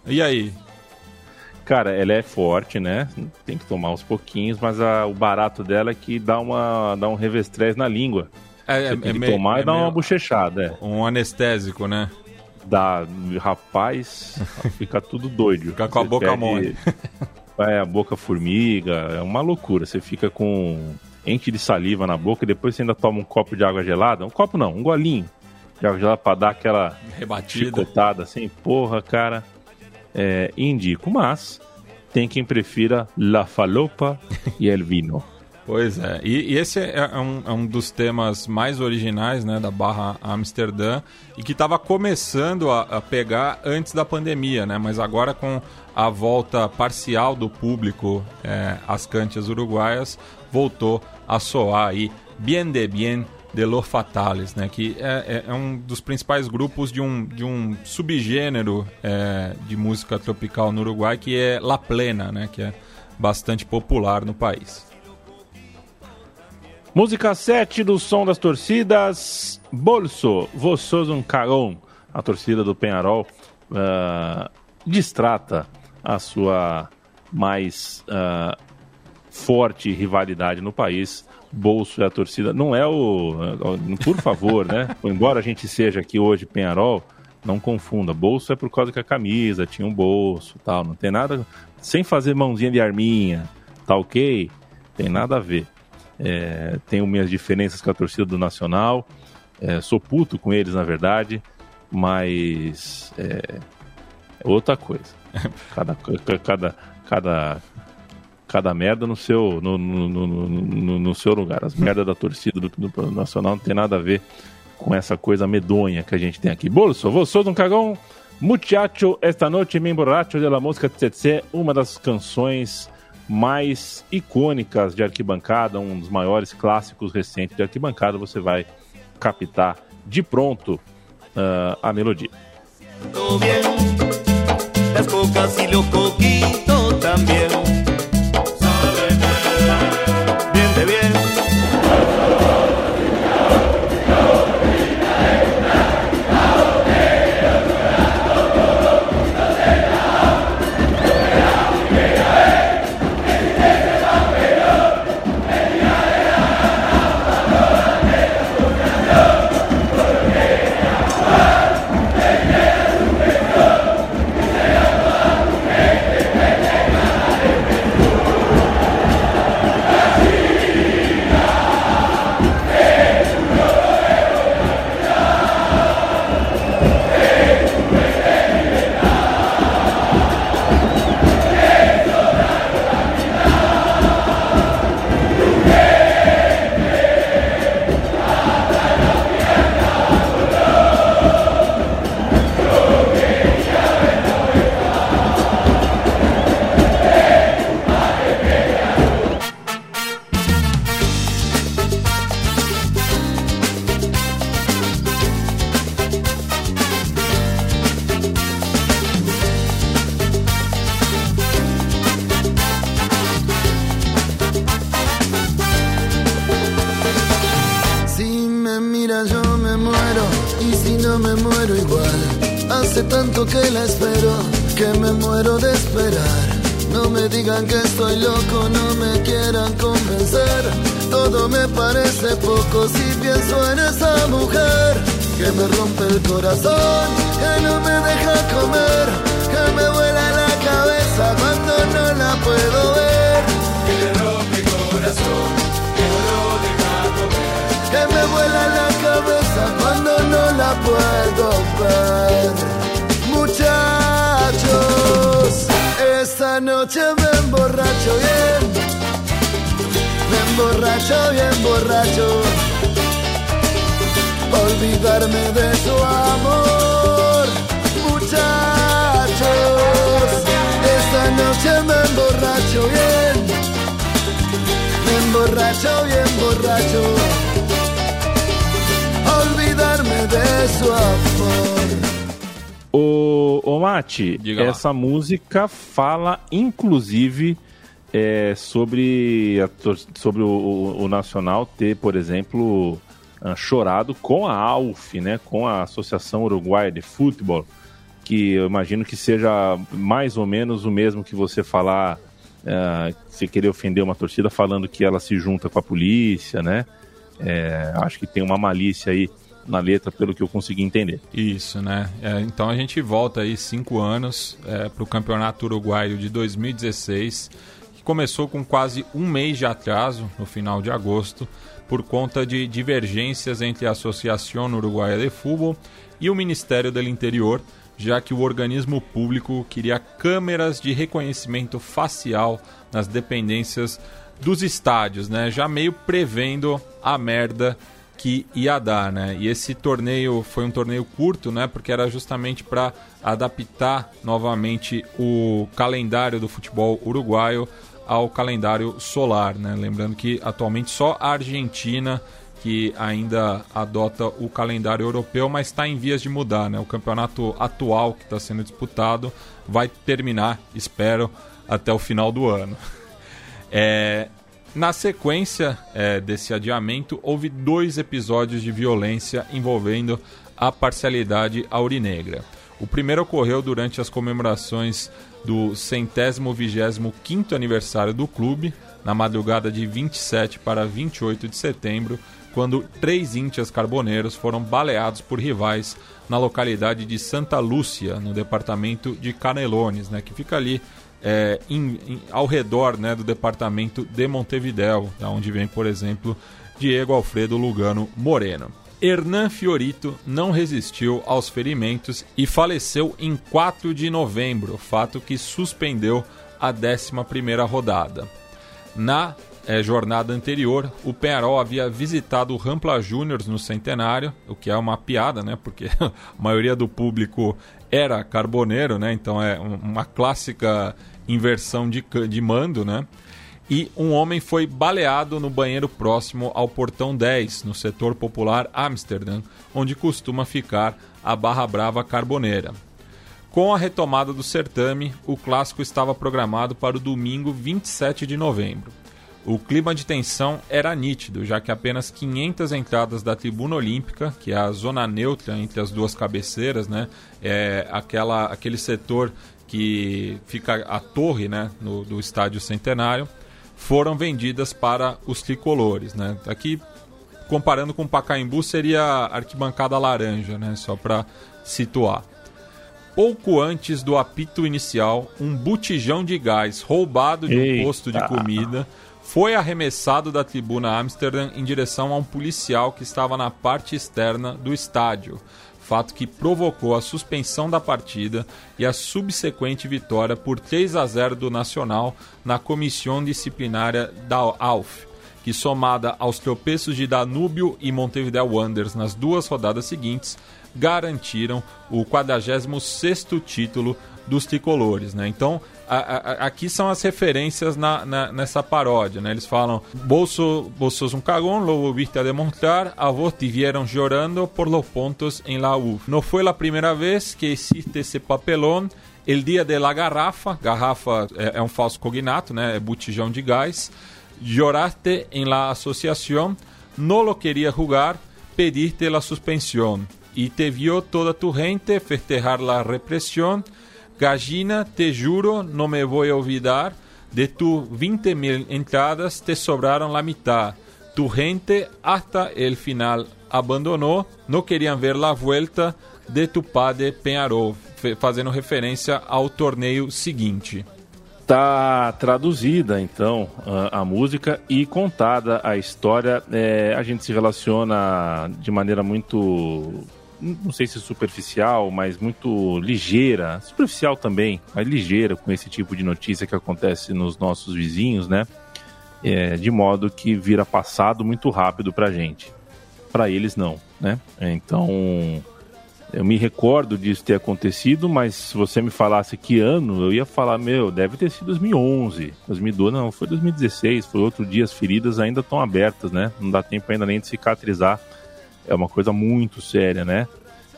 E aí? Cara, ela é forte, né? Tem que tomar uns pouquinhos, mas a, o barato dela é que dá, uma, dá um revestrez na língua. É, Você tem é que tomar é e dar uma bochechada. É. Um anestésico, né? Dá, rapaz, fica tudo doido. Fica com a boca perde, mole. É, a boca formiga, é uma loucura. Você fica com ente de saliva na boca e depois você ainda toma um copo de água gelada. Um copo não, um golinho de água gelada pra dar aquela rebatida, chicotada assim. Porra, cara, é, indico. Mas tem quem prefira La Falopa e El Vino. Pois é, e, e esse é, é um, é um, dos temas mais originais né, da Barra Amsterdã e que estava começando a, a, pegar antes da pandemia, né? Mas agora com a volta parcial do público é, às cantias uruguaias, voltou a soar aí Bien de Bien de Los Fatales, né? Que é, é, é um dos principais grupos de um, de um subgênero é, de música tropical no Uruguai que é La Plena, né? Que é bastante popular no país. Música 7 do Som das Torcidas, Bolso, Você um Cagão. A torcida do Penharol uh, distrata a sua mais uh, forte rivalidade no país. Bolso é a torcida. Não é o. Uh, por favor, né? Embora a gente seja aqui hoje Penharol, não confunda. Bolso é por causa que a camisa tinha um bolso tal. Não tem nada. Sem fazer mãozinha de arminha, tá ok? Tem nada a ver. É, tenho minhas diferenças com a torcida do Nacional. É, sou puto com eles, na verdade, mas é, é outra coisa. Cada, cada, cada, cada merda no seu, no, no, no, no seu lugar. As merdas da torcida do, do, Nacional não tem nada a ver com essa coisa medonha que a gente tem aqui. Bolso, vou sou um cagão. Muchacho, esta noite me emborracho de la música Tsetse, uma das canções mais icônicas de arquibancada, um dos maiores clássicos recentes de arquibancada, você vai captar de pronto uh, a melodia. si Hace tanto que la espero, que me muero de esperar. No me digan que estoy loco, no me quieran convencer. Todo me parece poco si pienso en esa mujer que me rompe el corazón, que no me deja comer, que me vuela la cabeza cuando no la puedo ver. Que le rompe el corazón, que no lo deja comer. Que me vuela la cabeza cuando no la puedo ver. Muchachos, esta noche me emborracho bien. Me emborracho bien borracho. Olvidarme de su amor. Muchachos, esta noche me emborracho bien. Me emborracho bien borracho. Olvidarme de su amor. Ô, ô Mate, Diga lá. essa música fala inclusive é, sobre, a sobre o, o- o Nacional ter, por exemplo, ah, chorado com a AUF, né, com a Associação Uruguaia de Futebol, que eu imagino que seja mais ou menos o mesmo que você falar, ah, você querer ofender uma torcida falando que ela se junta com a polícia, né? É, acho que tem uma malícia aí na letra, pelo que eu consegui entender. Isso, né? É, então a gente volta aí cinco anos para o Campeonato Uruguaio de 2016, que começou com quase um mês de atraso no final de agosto, por conta de divergências entre a Associação Uruguaia de Futebol e o Ministério do Interior, já que o organismo público queria câmeras de reconhecimento facial nas dependências dos estádios, né? Já meio prevendo a merda que ia dar, né? E esse torneio foi um torneio curto, né? Porque era justamente para adaptar novamente o calendário do futebol uruguaio ao calendário solar, né? Lembrando que atualmente só a Argentina que ainda adota o calendário europeu, mas está em vias de mudar, né? O campeonato atual que está sendo disputado vai terminar, espero, até o final do ano. É, na sequência é, desse adiamento, houve dois episódios de violência envolvendo a parcialidade aurinegra. O primeiro ocorreu durante as comemorações do centésimo vigésimo quinto aniversário do clube, na madrugada de 27 para 28 de setembro, quando três íntias carboneiros foram baleados por rivais na localidade de Santa Lúcia, no departamento de Canelones, né, que fica ali é, em- em- ao redor né, do departamento de Montevidéu, da onde vem, por exemplo, Diego Alfredo Lugano Moreno. Hernan Fiorito não resistiu aos ferimentos e faleceu em 4 de novembro, fato que suspendeu a 11ª rodada. Na eh, jornada anterior, o Penharol havia visitado o Rampla Júniors no centenário, o que é uma piada, né? Porque a maioria do público era carboneiro, né? Então é um- uma clássica inversão de, de mando, né? E um homem foi baleado no banheiro próximo ao Portão 10, no setor popular Amsterdã, onde costuma ficar a Barra Brava Carboneira. Com a retomada do certame, o clássico estava programado para o domingo 27 de novembro. O clima de tensão era nítido, já que apenas 500 entradas da tribuna olímpica, que é a zona neutra entre as duas cabeceiras, né, é aquela, aquele setor que fica a torre né, no, do estádio centenário, foram vendidas para os tricolores. Né. Aqui, comparando com o Pacaembu, seria a arquibancada laranja, né, só para situar. Pouco antes do apito inicial, um botijão de gás roubado de um Eita. posto de comida foi arremessado da tribuna Amsterdã em direção a um policial que estava na parte externa do estádio. Fato que provocou a suspensão da partida e a subsequente vitória por 3 a 0 do Nacional na comissão disciplinária da AUF, que somada aos tropeços de Danúbio e Montevideo Wanderers nas duas rodadas seguintes, garantiram o 46º título dos tricolores, né? Então, a- a- a- aqui são as referências na, na- nessa paródia, né? Eles falam, bolso, vos sos un a demostrar, a te por los pontos en la U. No fue la primera vez que hiciste ese papelón, el dia de la garrafa, garrafa é, é um falso cognato, né? É botijão de gás, lloraste en la asociación, no lo quería jugar, pedirte la suspensión. y te vio toda tu gente festejar la represión. Gallina, te juro, no me voy a olvidar. De tus 20 mil entradas te sobraron la mitad. Tu gente hasta el final abandonó. No querían ver la vuelta de tu padre Penharol, fazendo referência ao torneio seguinte. Tá traduzida então a, a música e contada a história. É, a gente se relaciona de maneira muito não sei se superficial, mas muito ligeira, superficial também, mas ligeira com esse tipo de notícia que acontece nos nossos vizinhos, né? É, de modo que vira passado muito rápido pra gente. Para eles não, né? Então, eu me recordo disso ter acontecido, mas se você me falasse que ano, eu ia falar, meu, deve ter sido 2011, 2012, não, foi 2016, foi outro dia, as feridas ainda estão abertas, né? Não dá tempo ainda nem de cicatrizar é uma coisa muito séria, né?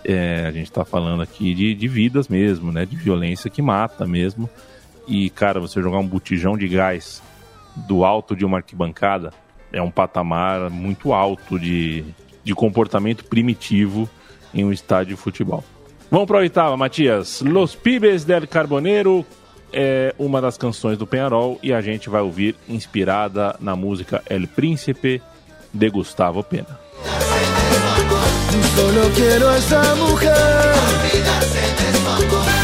É, a gente está falando aqui de, de vidas mesmo, né? De violência que mata mesmo. E, cara, você jogar um botijão de gás do alto de uma arquibancada é um patamar muito alto de, de comportamento primitivo em um estádio de futebol. Vamos para a oitava, Matias. Los Pibes del Carboneiro é uma das canções do Penharol e a gente vai ouvir inspirada na música El Príncipe de Gustavo Pena. Solo quiero a esa mujer. Olvidarse de su amor.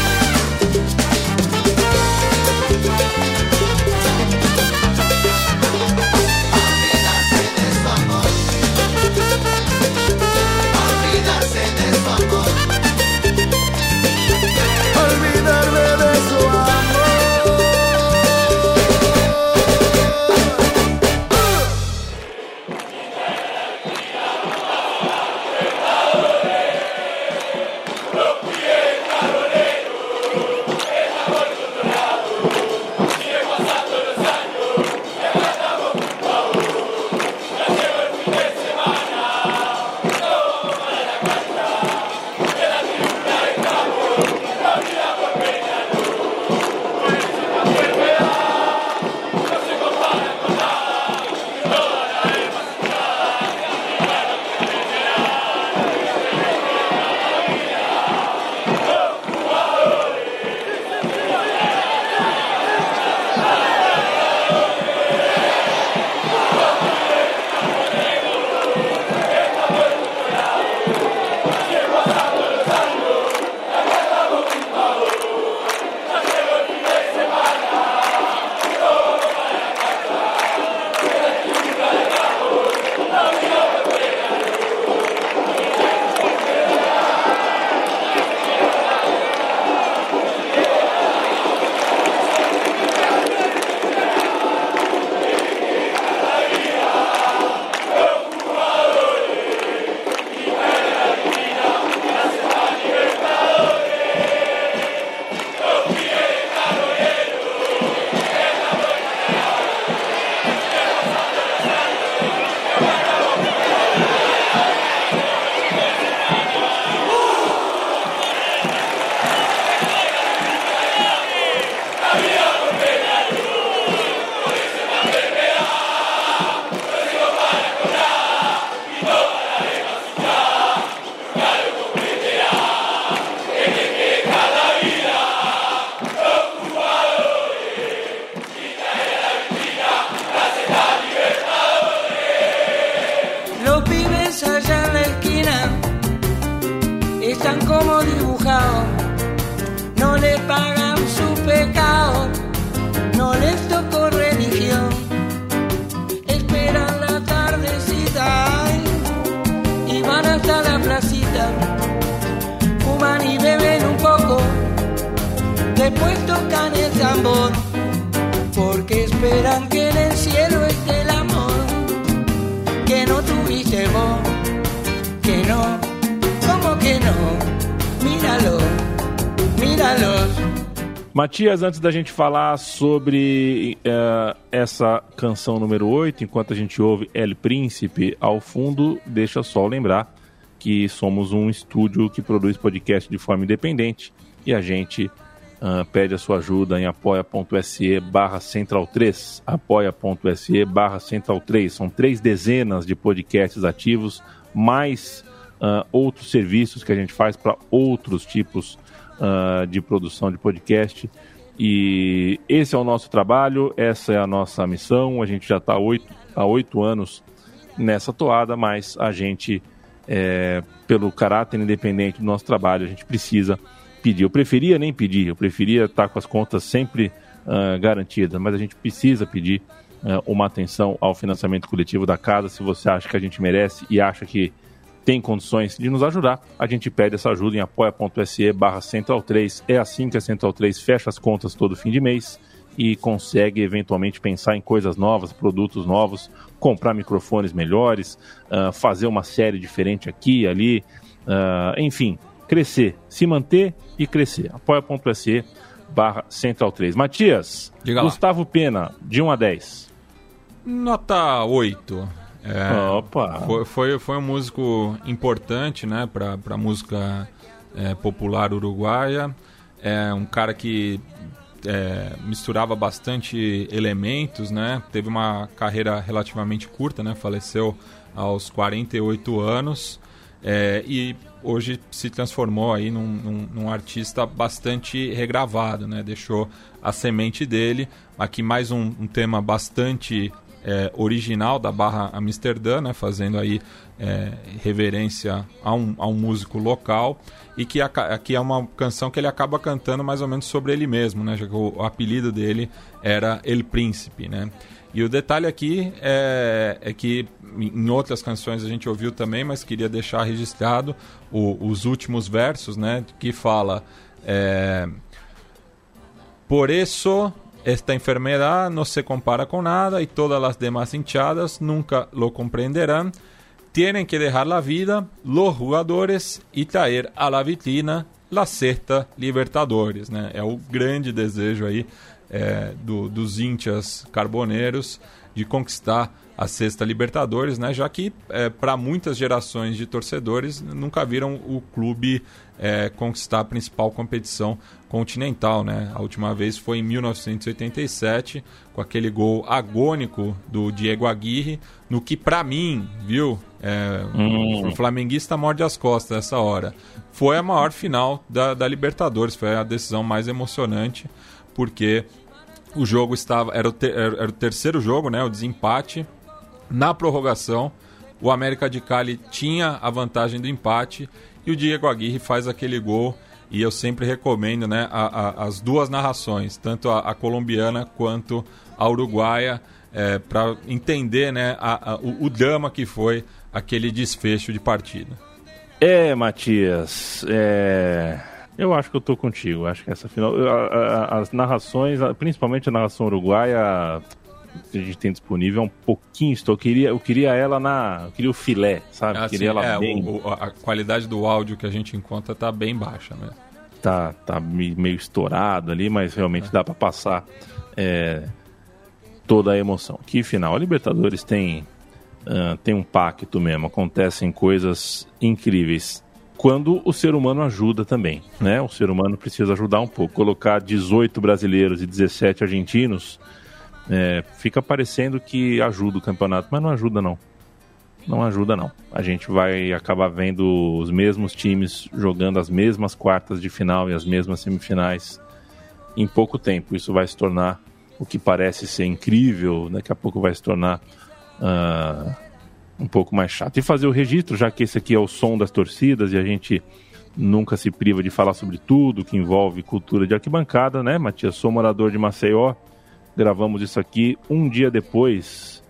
Matias, antes da gente falar sobre uh, essa canção número 8, enquanto a gente ouve El Príncipe ao fundo, deixa só lembrar que somos um estúdio que produz podcast de forma independente e a gente uh, pede a sua ajuda em apoia.se barra central 3 apoia.se barra central 3 são três dezenas de podcasts ativos mais uh, outros serviços que a gente faz para outros tipos uh, de produção de podcast. E esse é o nosso trabalho, essa é a nossa missão. A gente já está há oito anos nessa toada, mas a gente, é, pelo caráter independente do nosso trabalho, a gente precisa pedir. Eu preferia nem pedir, eu preferia estar com as contas sempre uh, garantidas, mas a gente precisa pedir uh, uma atenção ao financiamento coletivo da casa. Se você acha que a gente merece e acha que tem condições de nos ajudar, a gente pede essa ajuda em apoia.se barra Central 3. É assim que a Central 3 fecha as contas todo fim de mês e consegue eventualmente pensar em coisas novas, produtos novos, comprar microfones melhores, uh, fazer uma série diferente aqui e ali, uh, enfim, crescer, se manter e crescer. apoia.se barra Central 3. Matias, Gustavo Pena, de 1 a 10. Nota 8. É, Opa! Foi, foi, foi, um músico importante né, para a música é, popular uruguaia. É um cara que é, misturava bastante elementos, né? Teve uma carreira relativamente curta, né? Faleceu aos 48 anos é, e hoje se transformou aí num, num, num, artista bastante regravado, né? Deixou a semente dele. Aqui mais um, um tema bastante é, original da Barra Amsterdã, né, fazendo aí é, reverência a um, a um músico local e que aqui é uma canção que ele acaba cantando mais ou menos sobre ele mesmo, né, já que o, o apelido dele era El Príncipe, né. E o detalhe aqui é, é, que em outras canções a gente ouviu também, mas queria deixar registrado o, os últimos versos, né, que fala é, por isso Esta enfermedad no se compara con nada y todas las demás hinchadas nunca lo comprenderán. Tienen que dejar la vida los jugadores e traer a la vitrina la sexta Libertadores. Né? É o grande desejo aí é, do, dos íntias carboneiros de conquistar a sexta Libertadores, né? Já que é, para muitas gerações de torcedores nunca viram o clube é, conquistar a principal competição continental, né? A última vez foi em 1987 com aquele gol agônico do Diego Aguirre, no que para mim, viu, é, hum. o flamenguista morde as costas essa hora. Foi a maior final da, da Libertadores, foi a decisão mais emocionante porque o jogo estava era o, ter, era o terceiro jogo, né? O desempate na prorrogação, o América de Cali tinha a vantagem do empate e o Diego Aguirre faz aquele gol. E eu sempre recomendo né, a, a, as duas narrações, tanto a, a colombiana quanto a uruguaia, é, para entender né, o, o drama que foi aquele desfecho de partida. É, Matias, é... eu acho que eu tô contigo. Acho que essa final. As narrações, principalmente a narração uruguaia, que a gente tem disponível é um pouquinho estou. Eu queria, eu queria ela na. Eu queria o filé, sabe? Ah, queria ela é, bem... o, a qualidade do áudio que a gente encontra tá bem baixa, né? Tá, tá meio estourado ali, mas realmente é. dá para passar é, toda a emoção. Que final, a Libertadores tem, uh, tem um pacto mesmo, acontecem coisas incríveis. Quando o ser humano ajuda também, né? O ser humano precisa ajudar um pouco. Colocar 18 brasileiros e 17 argentinos é, fica parecendo que ajuda o campeonato, mas não ajuda não. Não ajuda não. A gente vai acabar vendo os mesmos times jogando as mesmas quartas de final e as mesmas semifinais em pouco tempo. Isso vai se tornar o que parece ser incrível, daqui a pouco vai se tornar uh, um pouco mais chato. E fazer o registro, já que esse aqui é o som das torcidas e a gente nunca se priva de falar sobre tudo que envolve cultura de arquibancada, né, Matias? Sou morador de Maceió Gravamos isso aqui um dia depois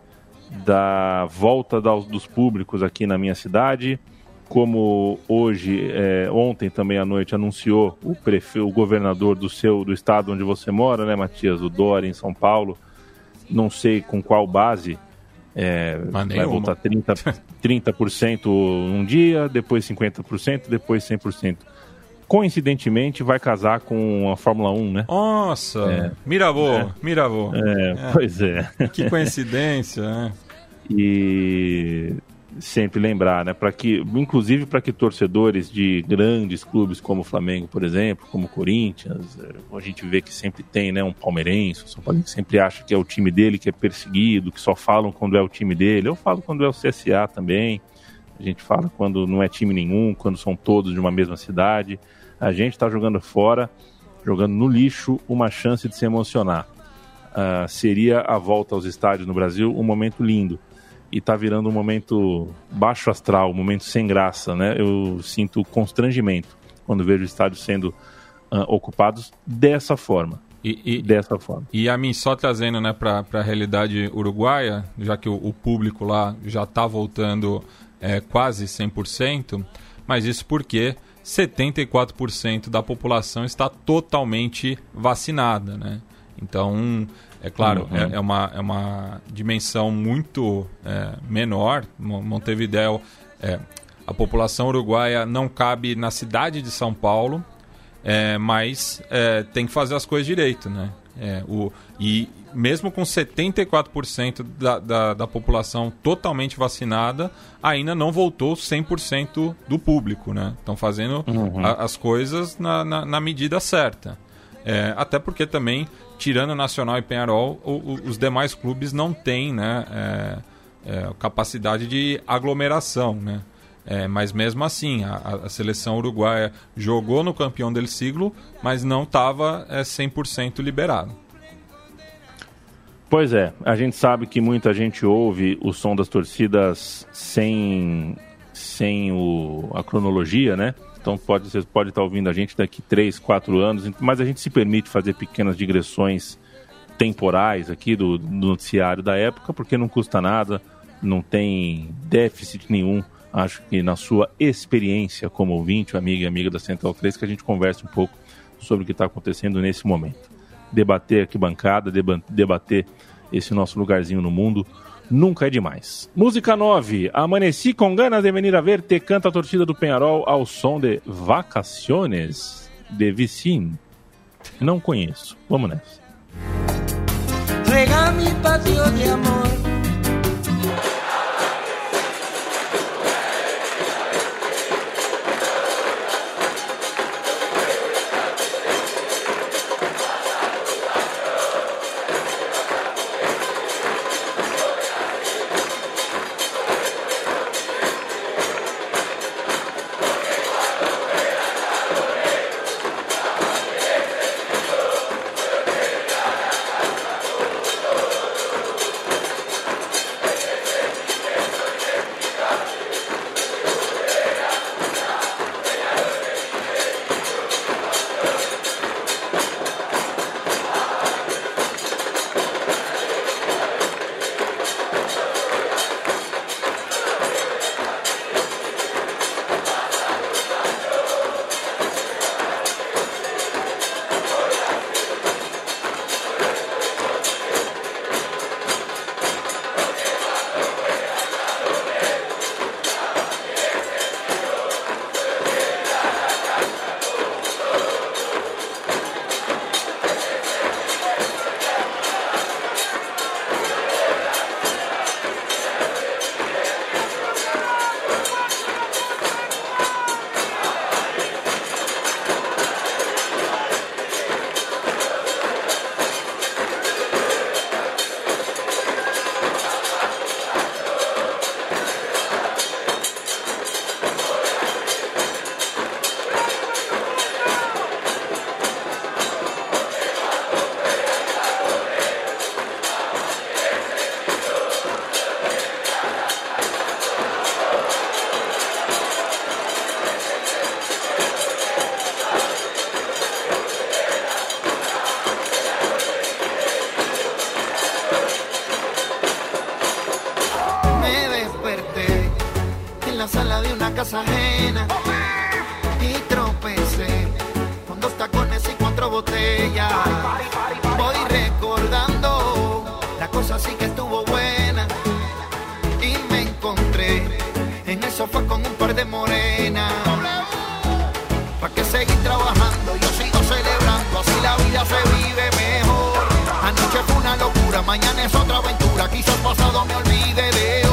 da volta dos públicos aqui na minha cidade. Como hoje, é, ontem também à noite, anunciou o, prefe... o governador do seu do estado onde você mora, né, Matias? O Dória, em São Paulo. Não sei com qual base. É, vai voltar 30%, 30% um dia, depois 50%, depois 100% coincidentemente vai casar com a Fórmula 1, né? Nossa! É. Miravô, é. Miravô. É, é, pois é. Que coincidência, né? E sempre lembrar, né, para que inclusive para que torcedores de grandes clubes como o Flamengo, por exemplo, como o Corinthians, é, a gente vê que sempre tem, né, um palmeirense, o São Paulo que sempre acha que é o time dele que é perseguido, que só falam quando é o time dele. Eu falo quando é o CSA também. A gente fala quando não é time nenhum, quando são todos de uma mesma cidade. A gente está jogando fora, jogando no lixo, uma chance de se emocionar. Uh, seria a volta aos estádios no Brasil um momento lindo. E está virando um momento baixo astral, um momento sem graça, né? Eu sinto constrangimento quando vejo estádios sendo uh, ocupados dessa forma. E, e, dessa forma. E a mim, só trazendo né, para a realidade uruguaia, já que o, o público lá já está voltando é, quase 100%, mas isso porque 74% da população está totalmente vacinada, né? Então, é claro, uhum. é, é, uma, é uma dimensão muito é, menor. Montevideo, é, a população uruguaia não cabe na cidade de São Paulo, é, mas é, tem que fazer as coisas direito, né? É, o, e mesmo com 74% da, da, da população totalmente vacinada, ainda não voltou 100% do público, né? Estão fazendo uhum. a, as coisas na, na, na medida certa. É, até porque também, tirando Nacional e Penharol, o, o, os demais clubes não têm né, é, é, capacidade de aglomeração, né? É, mas mesmo assim, a, a, seleção uruguaia jogou no campeão del siglo, mas não estava é, 100% liberado. Pois é, a gente sabe que muita gente ouve o som das torcidas sem, sem o, a cronologia, né? Então pode, você pode estar ouvindo a gente daqui 3, 4 anos, mas a gente se permite fazer pequenas digressões temporais aqui do, do noticiário da época, porque não custa nada, não tem déficit nenhum acho que na sua experiência como ouvinte, amigo e amiga da Central 3, que a gente converse um pouco sobre o que está acontecendo nesse momento. Debater aqui bancada, debater esse nosso lugarzinho no mundo, nunca é demais. Música 9. Amanheci com ganas de venir a ver te canta a torcida do Penharol ao som de Vacaciones de Vicin. Não conheço. Vamos nessa. Patio de amor ajena y tropecé con dos tacones y cuatro botellas. Voy recordando, la cosa sí que estuvo buena y me encontré en el sofá con un par de morenas. ¿Para que seguir trabajando? Yo sigo celebrando, así la vida se vive mejor. Anoche fue una locura, mañana es otra aventura, quizás pasado me olvide de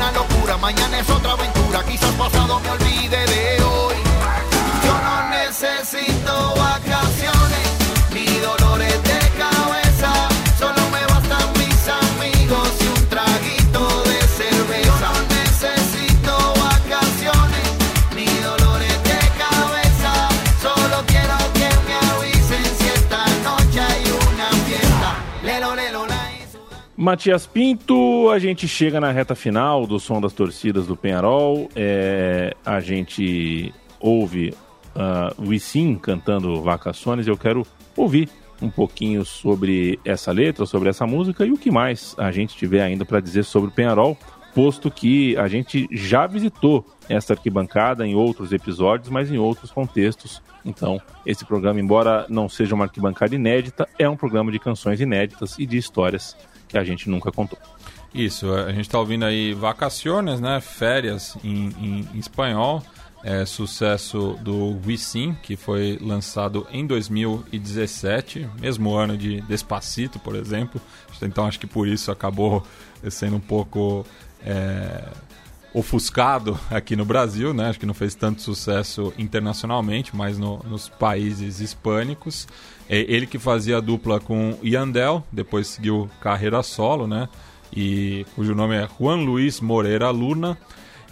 una locura. Mañana es otra vez Matias Pinto, a gente chega na reta final do som das torcidas do Penharol. É, a gente ouve uh, o Issim cantando Vacações. Eu quero ouvir um pouquinho sobre essa letra, sobre essa música e o que mais a gente tiver ainda para dizer sobre o Penharol, posto que a gente já visitou essa arquibancada em outros episódios, mas em outros contextos. Então, esse programa, embora não seja uma arquibancada inédita, é um programa de canções inéditas e de histórias que a gente nunca contou. Isso, a gente está ouvindo aí Vacaciones, né? Férias em, em, espanhol. É, sucesso do Wisin, que foi lançado em 2017, mesmo ano de Despacito, por exemplo. Então acho que por isso acabou sendo um pouco é, ofuscado aqui no Brasil, né? Acho que não fez tanto sucesso internacionalmente, mas no, nos países hispânicos. É ele que fazia a dupla com Yandel, depois seguiu carreira solo, né? E cujo nome é Juan Luis Moreira Luna.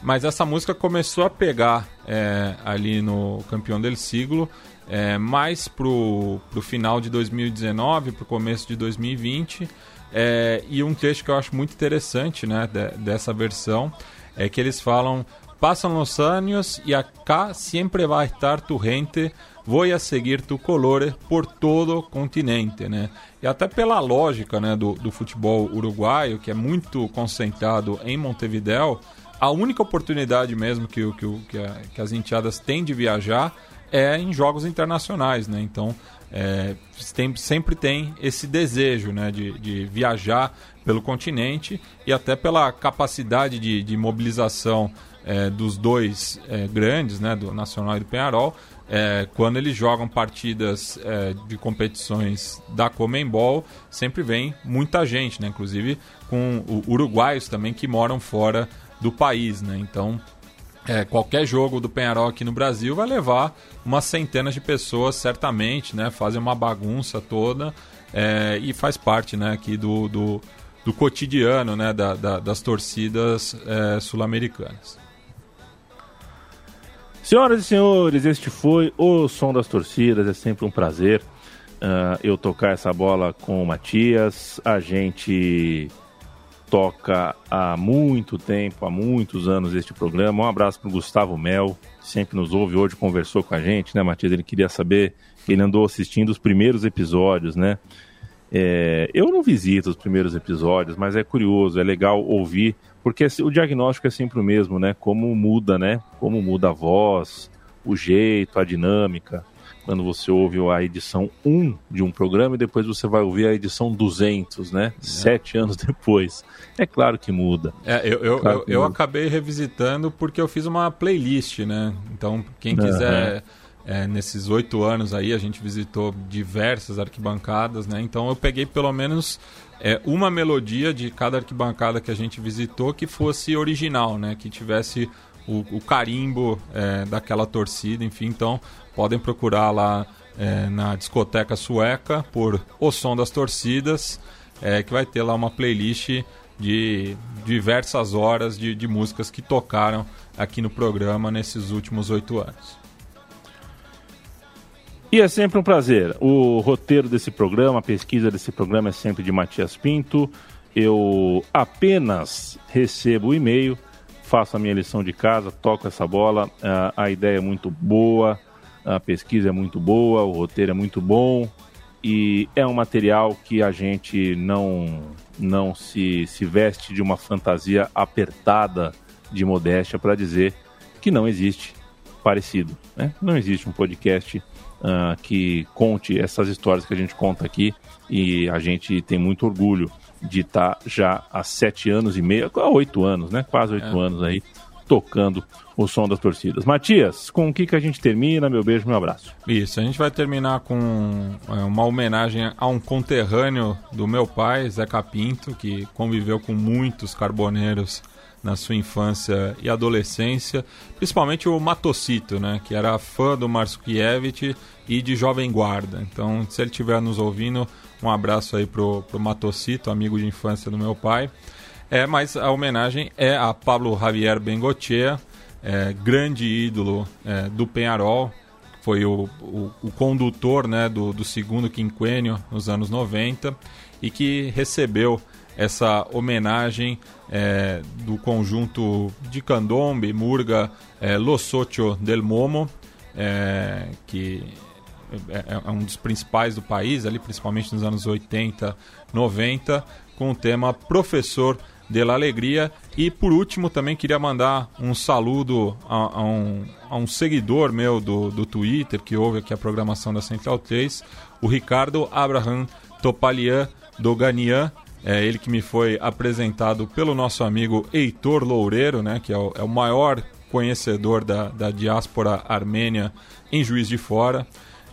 Mas essa música começou a pegar é, ali no Campeão del Siglo, é, mais pro, pro final de 2019, pro começo de 2020. É, e um trecho que eu acho muito interessante né, de, dessa versão é que eles falam: Passam os anos e acá sempre vai estar tu gente, vou a seguir tu colore por todo o continente, né? E até pela lógica né, do, do futebol uruguaio, que é muito concentrado em Montevideo, a única oportunidade mesmo que, que, que, a, que as enteadas têm de viajar é em jogos internacionais, né? Então, é, tem, sempre tem esse desejo né, de, de, viajar pelo continente e até pela capacidade de, de mobilização é, dos dois é, grandes, né, do Nacional e do Penharol, é, quando eles jogam partidas é, de competições da Comembol, sempre vem muita gente, né, inclusive com uruguaios também que moram fora do país. Né, então é, qualquer jogo do Penharol aqui no Brasil vai levar umas centenas de pessoas, certamente, né? Fazem uma bagunça toda é, e faz parte né, aqui do, do, do cotidiano né, da, da, das torcidas é, sul-americanas. Senhoras e senhores, este foi o Som das Torcidas. É sempre um prazer uh, eu tocar essa bola com o Matias. A gente toca há muito tempo, há muitos anos este programa. Um abraço para o Gustavo Mel, que sempre nos ouve hoje, conversou com a gente, né, Matias? Ele queria saber, ele andou assistindo os primeiros episódios, né? É, eu não visito os primeiros episódios, mas é curioso, é legal ouvir, porque o diagnóstico é sempre o mesmo, né? Como muda, né? Como muda a voz, o jeito, a dinâmica quando você ouve a edição 1 de um programa e depois você vai ouvir a edição 200, né? É. Sete anos depois. É claro que muda. É, eu, eu, claro eu, eu acabei revisitando porque eu fiz uma playlist, né? Então, quem quiser. Uhum. É, nesses oito anos aí a gente visitou diversas arquibancadas, né? Então eu peguei pelo menos é, uma melodia de cada arquibancada que a gente visitou que fosse original, né? Que tivesse o, o carimbo é, daquela torcida, enfim. Então podem procurar lá é, na discoteca sueca por O Som das Torcidas, é, que vai ter lá uma playlist de diversas horas de, de músicas que tocaram aqui no programa nesses últimos oito anos. E é sempre um prazer. O roteiro desse programa, a pesquisa desse programa é sempre de Matias Pinto. Eu apenas recebo o e-mail, faço a minha lição de casa, toco essa bola. a ideia é muito boa, a pesquisa é muito boa, o roteiro é muito bom e é um material que a gente não não se, se veste de uma fantasia apertada de modéstia para dizer que não existe parecido. Né? Não existe um podcast uh, que conte essas histórias que a gente conta aqui e a gente tem muito orgulho de estar tá já há sete anos e meio, há oito anos, né? Quase oito é. anos aí, tocando o som das torcidas. Matias, com o que, que a gente termina? Meu beijo, meu abraço. Isso, a gente vai terminar com é, uma homenagem a um conterrâneo do meu pai, Zeca Pinto, que conviveu com muitos carboneiros na sua infância e adolescência, principalmente o Matocito, né, que era fã do Marsukiewicz e de Jovem Guarda. Então, se ele estiver nos ouvindo, um abraço aí pro, pro Matocito, amigo de infância do meu pai. É, mas a homenagem é a Pablo Javier Bengochea, é, grande ídolo é, do Penharol, foi o, o, o condutor né, do, do, segundo quinquênio nos anos 90 e que recebeu essa homenagem é, do conjunto de candombe, murga, é, Socio del Momo, é, que é, é, um dos principais do país, ali principalmente nos anos 80, 90, com o tema Professor de la Alegria. E por último, também queria mandar um saludo a, a, um, a um, seguidor meu do, do Twitter que ouve aqui a programação da Central 3, o Ricardo Abraham Topalian Doganian. É ele que me foi apresentado pelo nosso amigo Heitor Loureiro, né, que é o, é o maior conhecedor da, da diáspora armênia em Juiz de Fora,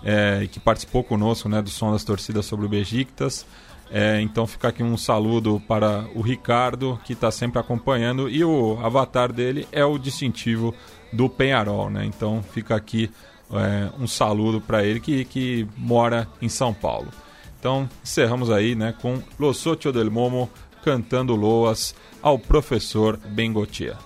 é, que participou conosco né, do Som das Torcidas sobre o Bejiktas. É, então fica aqui um saludo para o Ricardo, que está sempre acompanhando, e o avatar dele é o distintivo do Penharol, né? Então fica aqui é, um saludo para ele que, que mora em São Paulo. Então encerramos aí né, com Los Socio del Momo cantando loas ao professor Bengotia.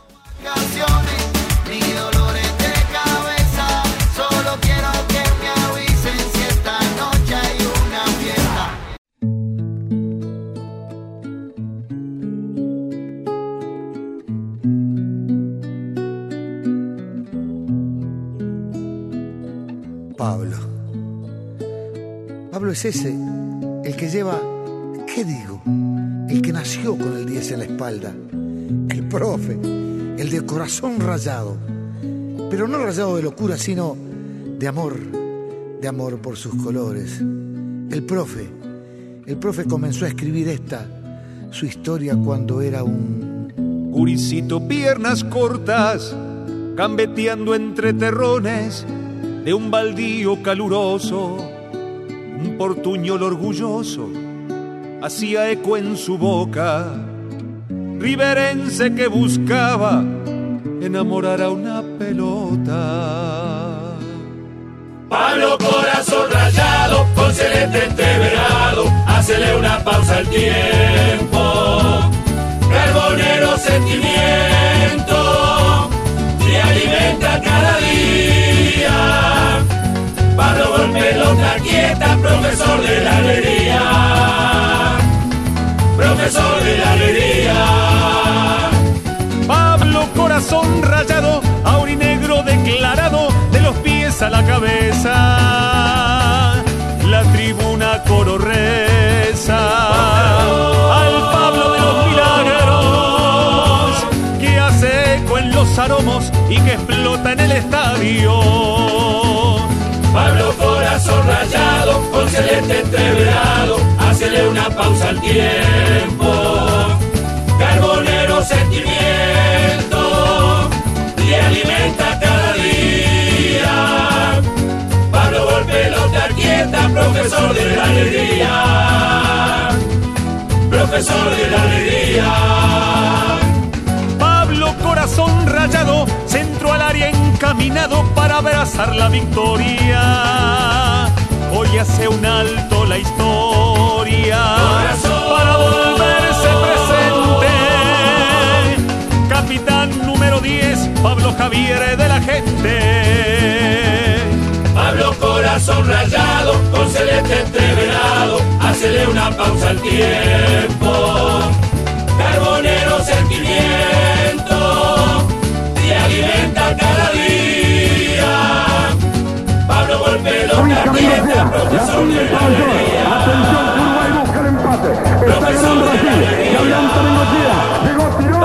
Pablo. Pablo es ese, el que lleva, ¿qué digo? El que nació con el 10 en la espalda, el profe, el de corazón rayado, pero no rayado de locura, sino de amor, de amor por sus colores. El profe, el profe comenzó a escribir esta, su historia cuando era un... Guricito, piernas cortas, gambeteando entre terrones de un baldío caluroso, un portuñol orgulloso hacía eco en su boca, riverense que buscaba enamorar a una pelota. Pablo corazón rayado, con celeste entreverado, hacele una pausa al tiempo. Carbonero sentimiento, con pelota quieta, profesor de la alegría. Profesor de la alegría. Pablo corazón rayado, aurinegro declarado, de los pies a la cabeza. La tribuna coro reza al Pablo de los milagros, que hace eco en los aromos y que explota en el estadio. Pablo corazón rayado, con celeste entreverado, hacele una pausa al tiempo. Carbonero sentimiento, y alimenta cada día. Pablo gol pelota quieta, profesor de la alegría. Profesor de la alegría. Corazón rayado, centro al área encaminado para abrazar la victoria. Hoy hace un alto la historia para volverse presente. Capitán número 10, Pablo Javier de la gente. Pablo corazón rayado, con celeste entreverado, hacele una pausa al tiempo. Carbonero alimenta cada día. Pablo golpe pelota quieta, profesor de la alegría. Profesor de la alegría. Pablo,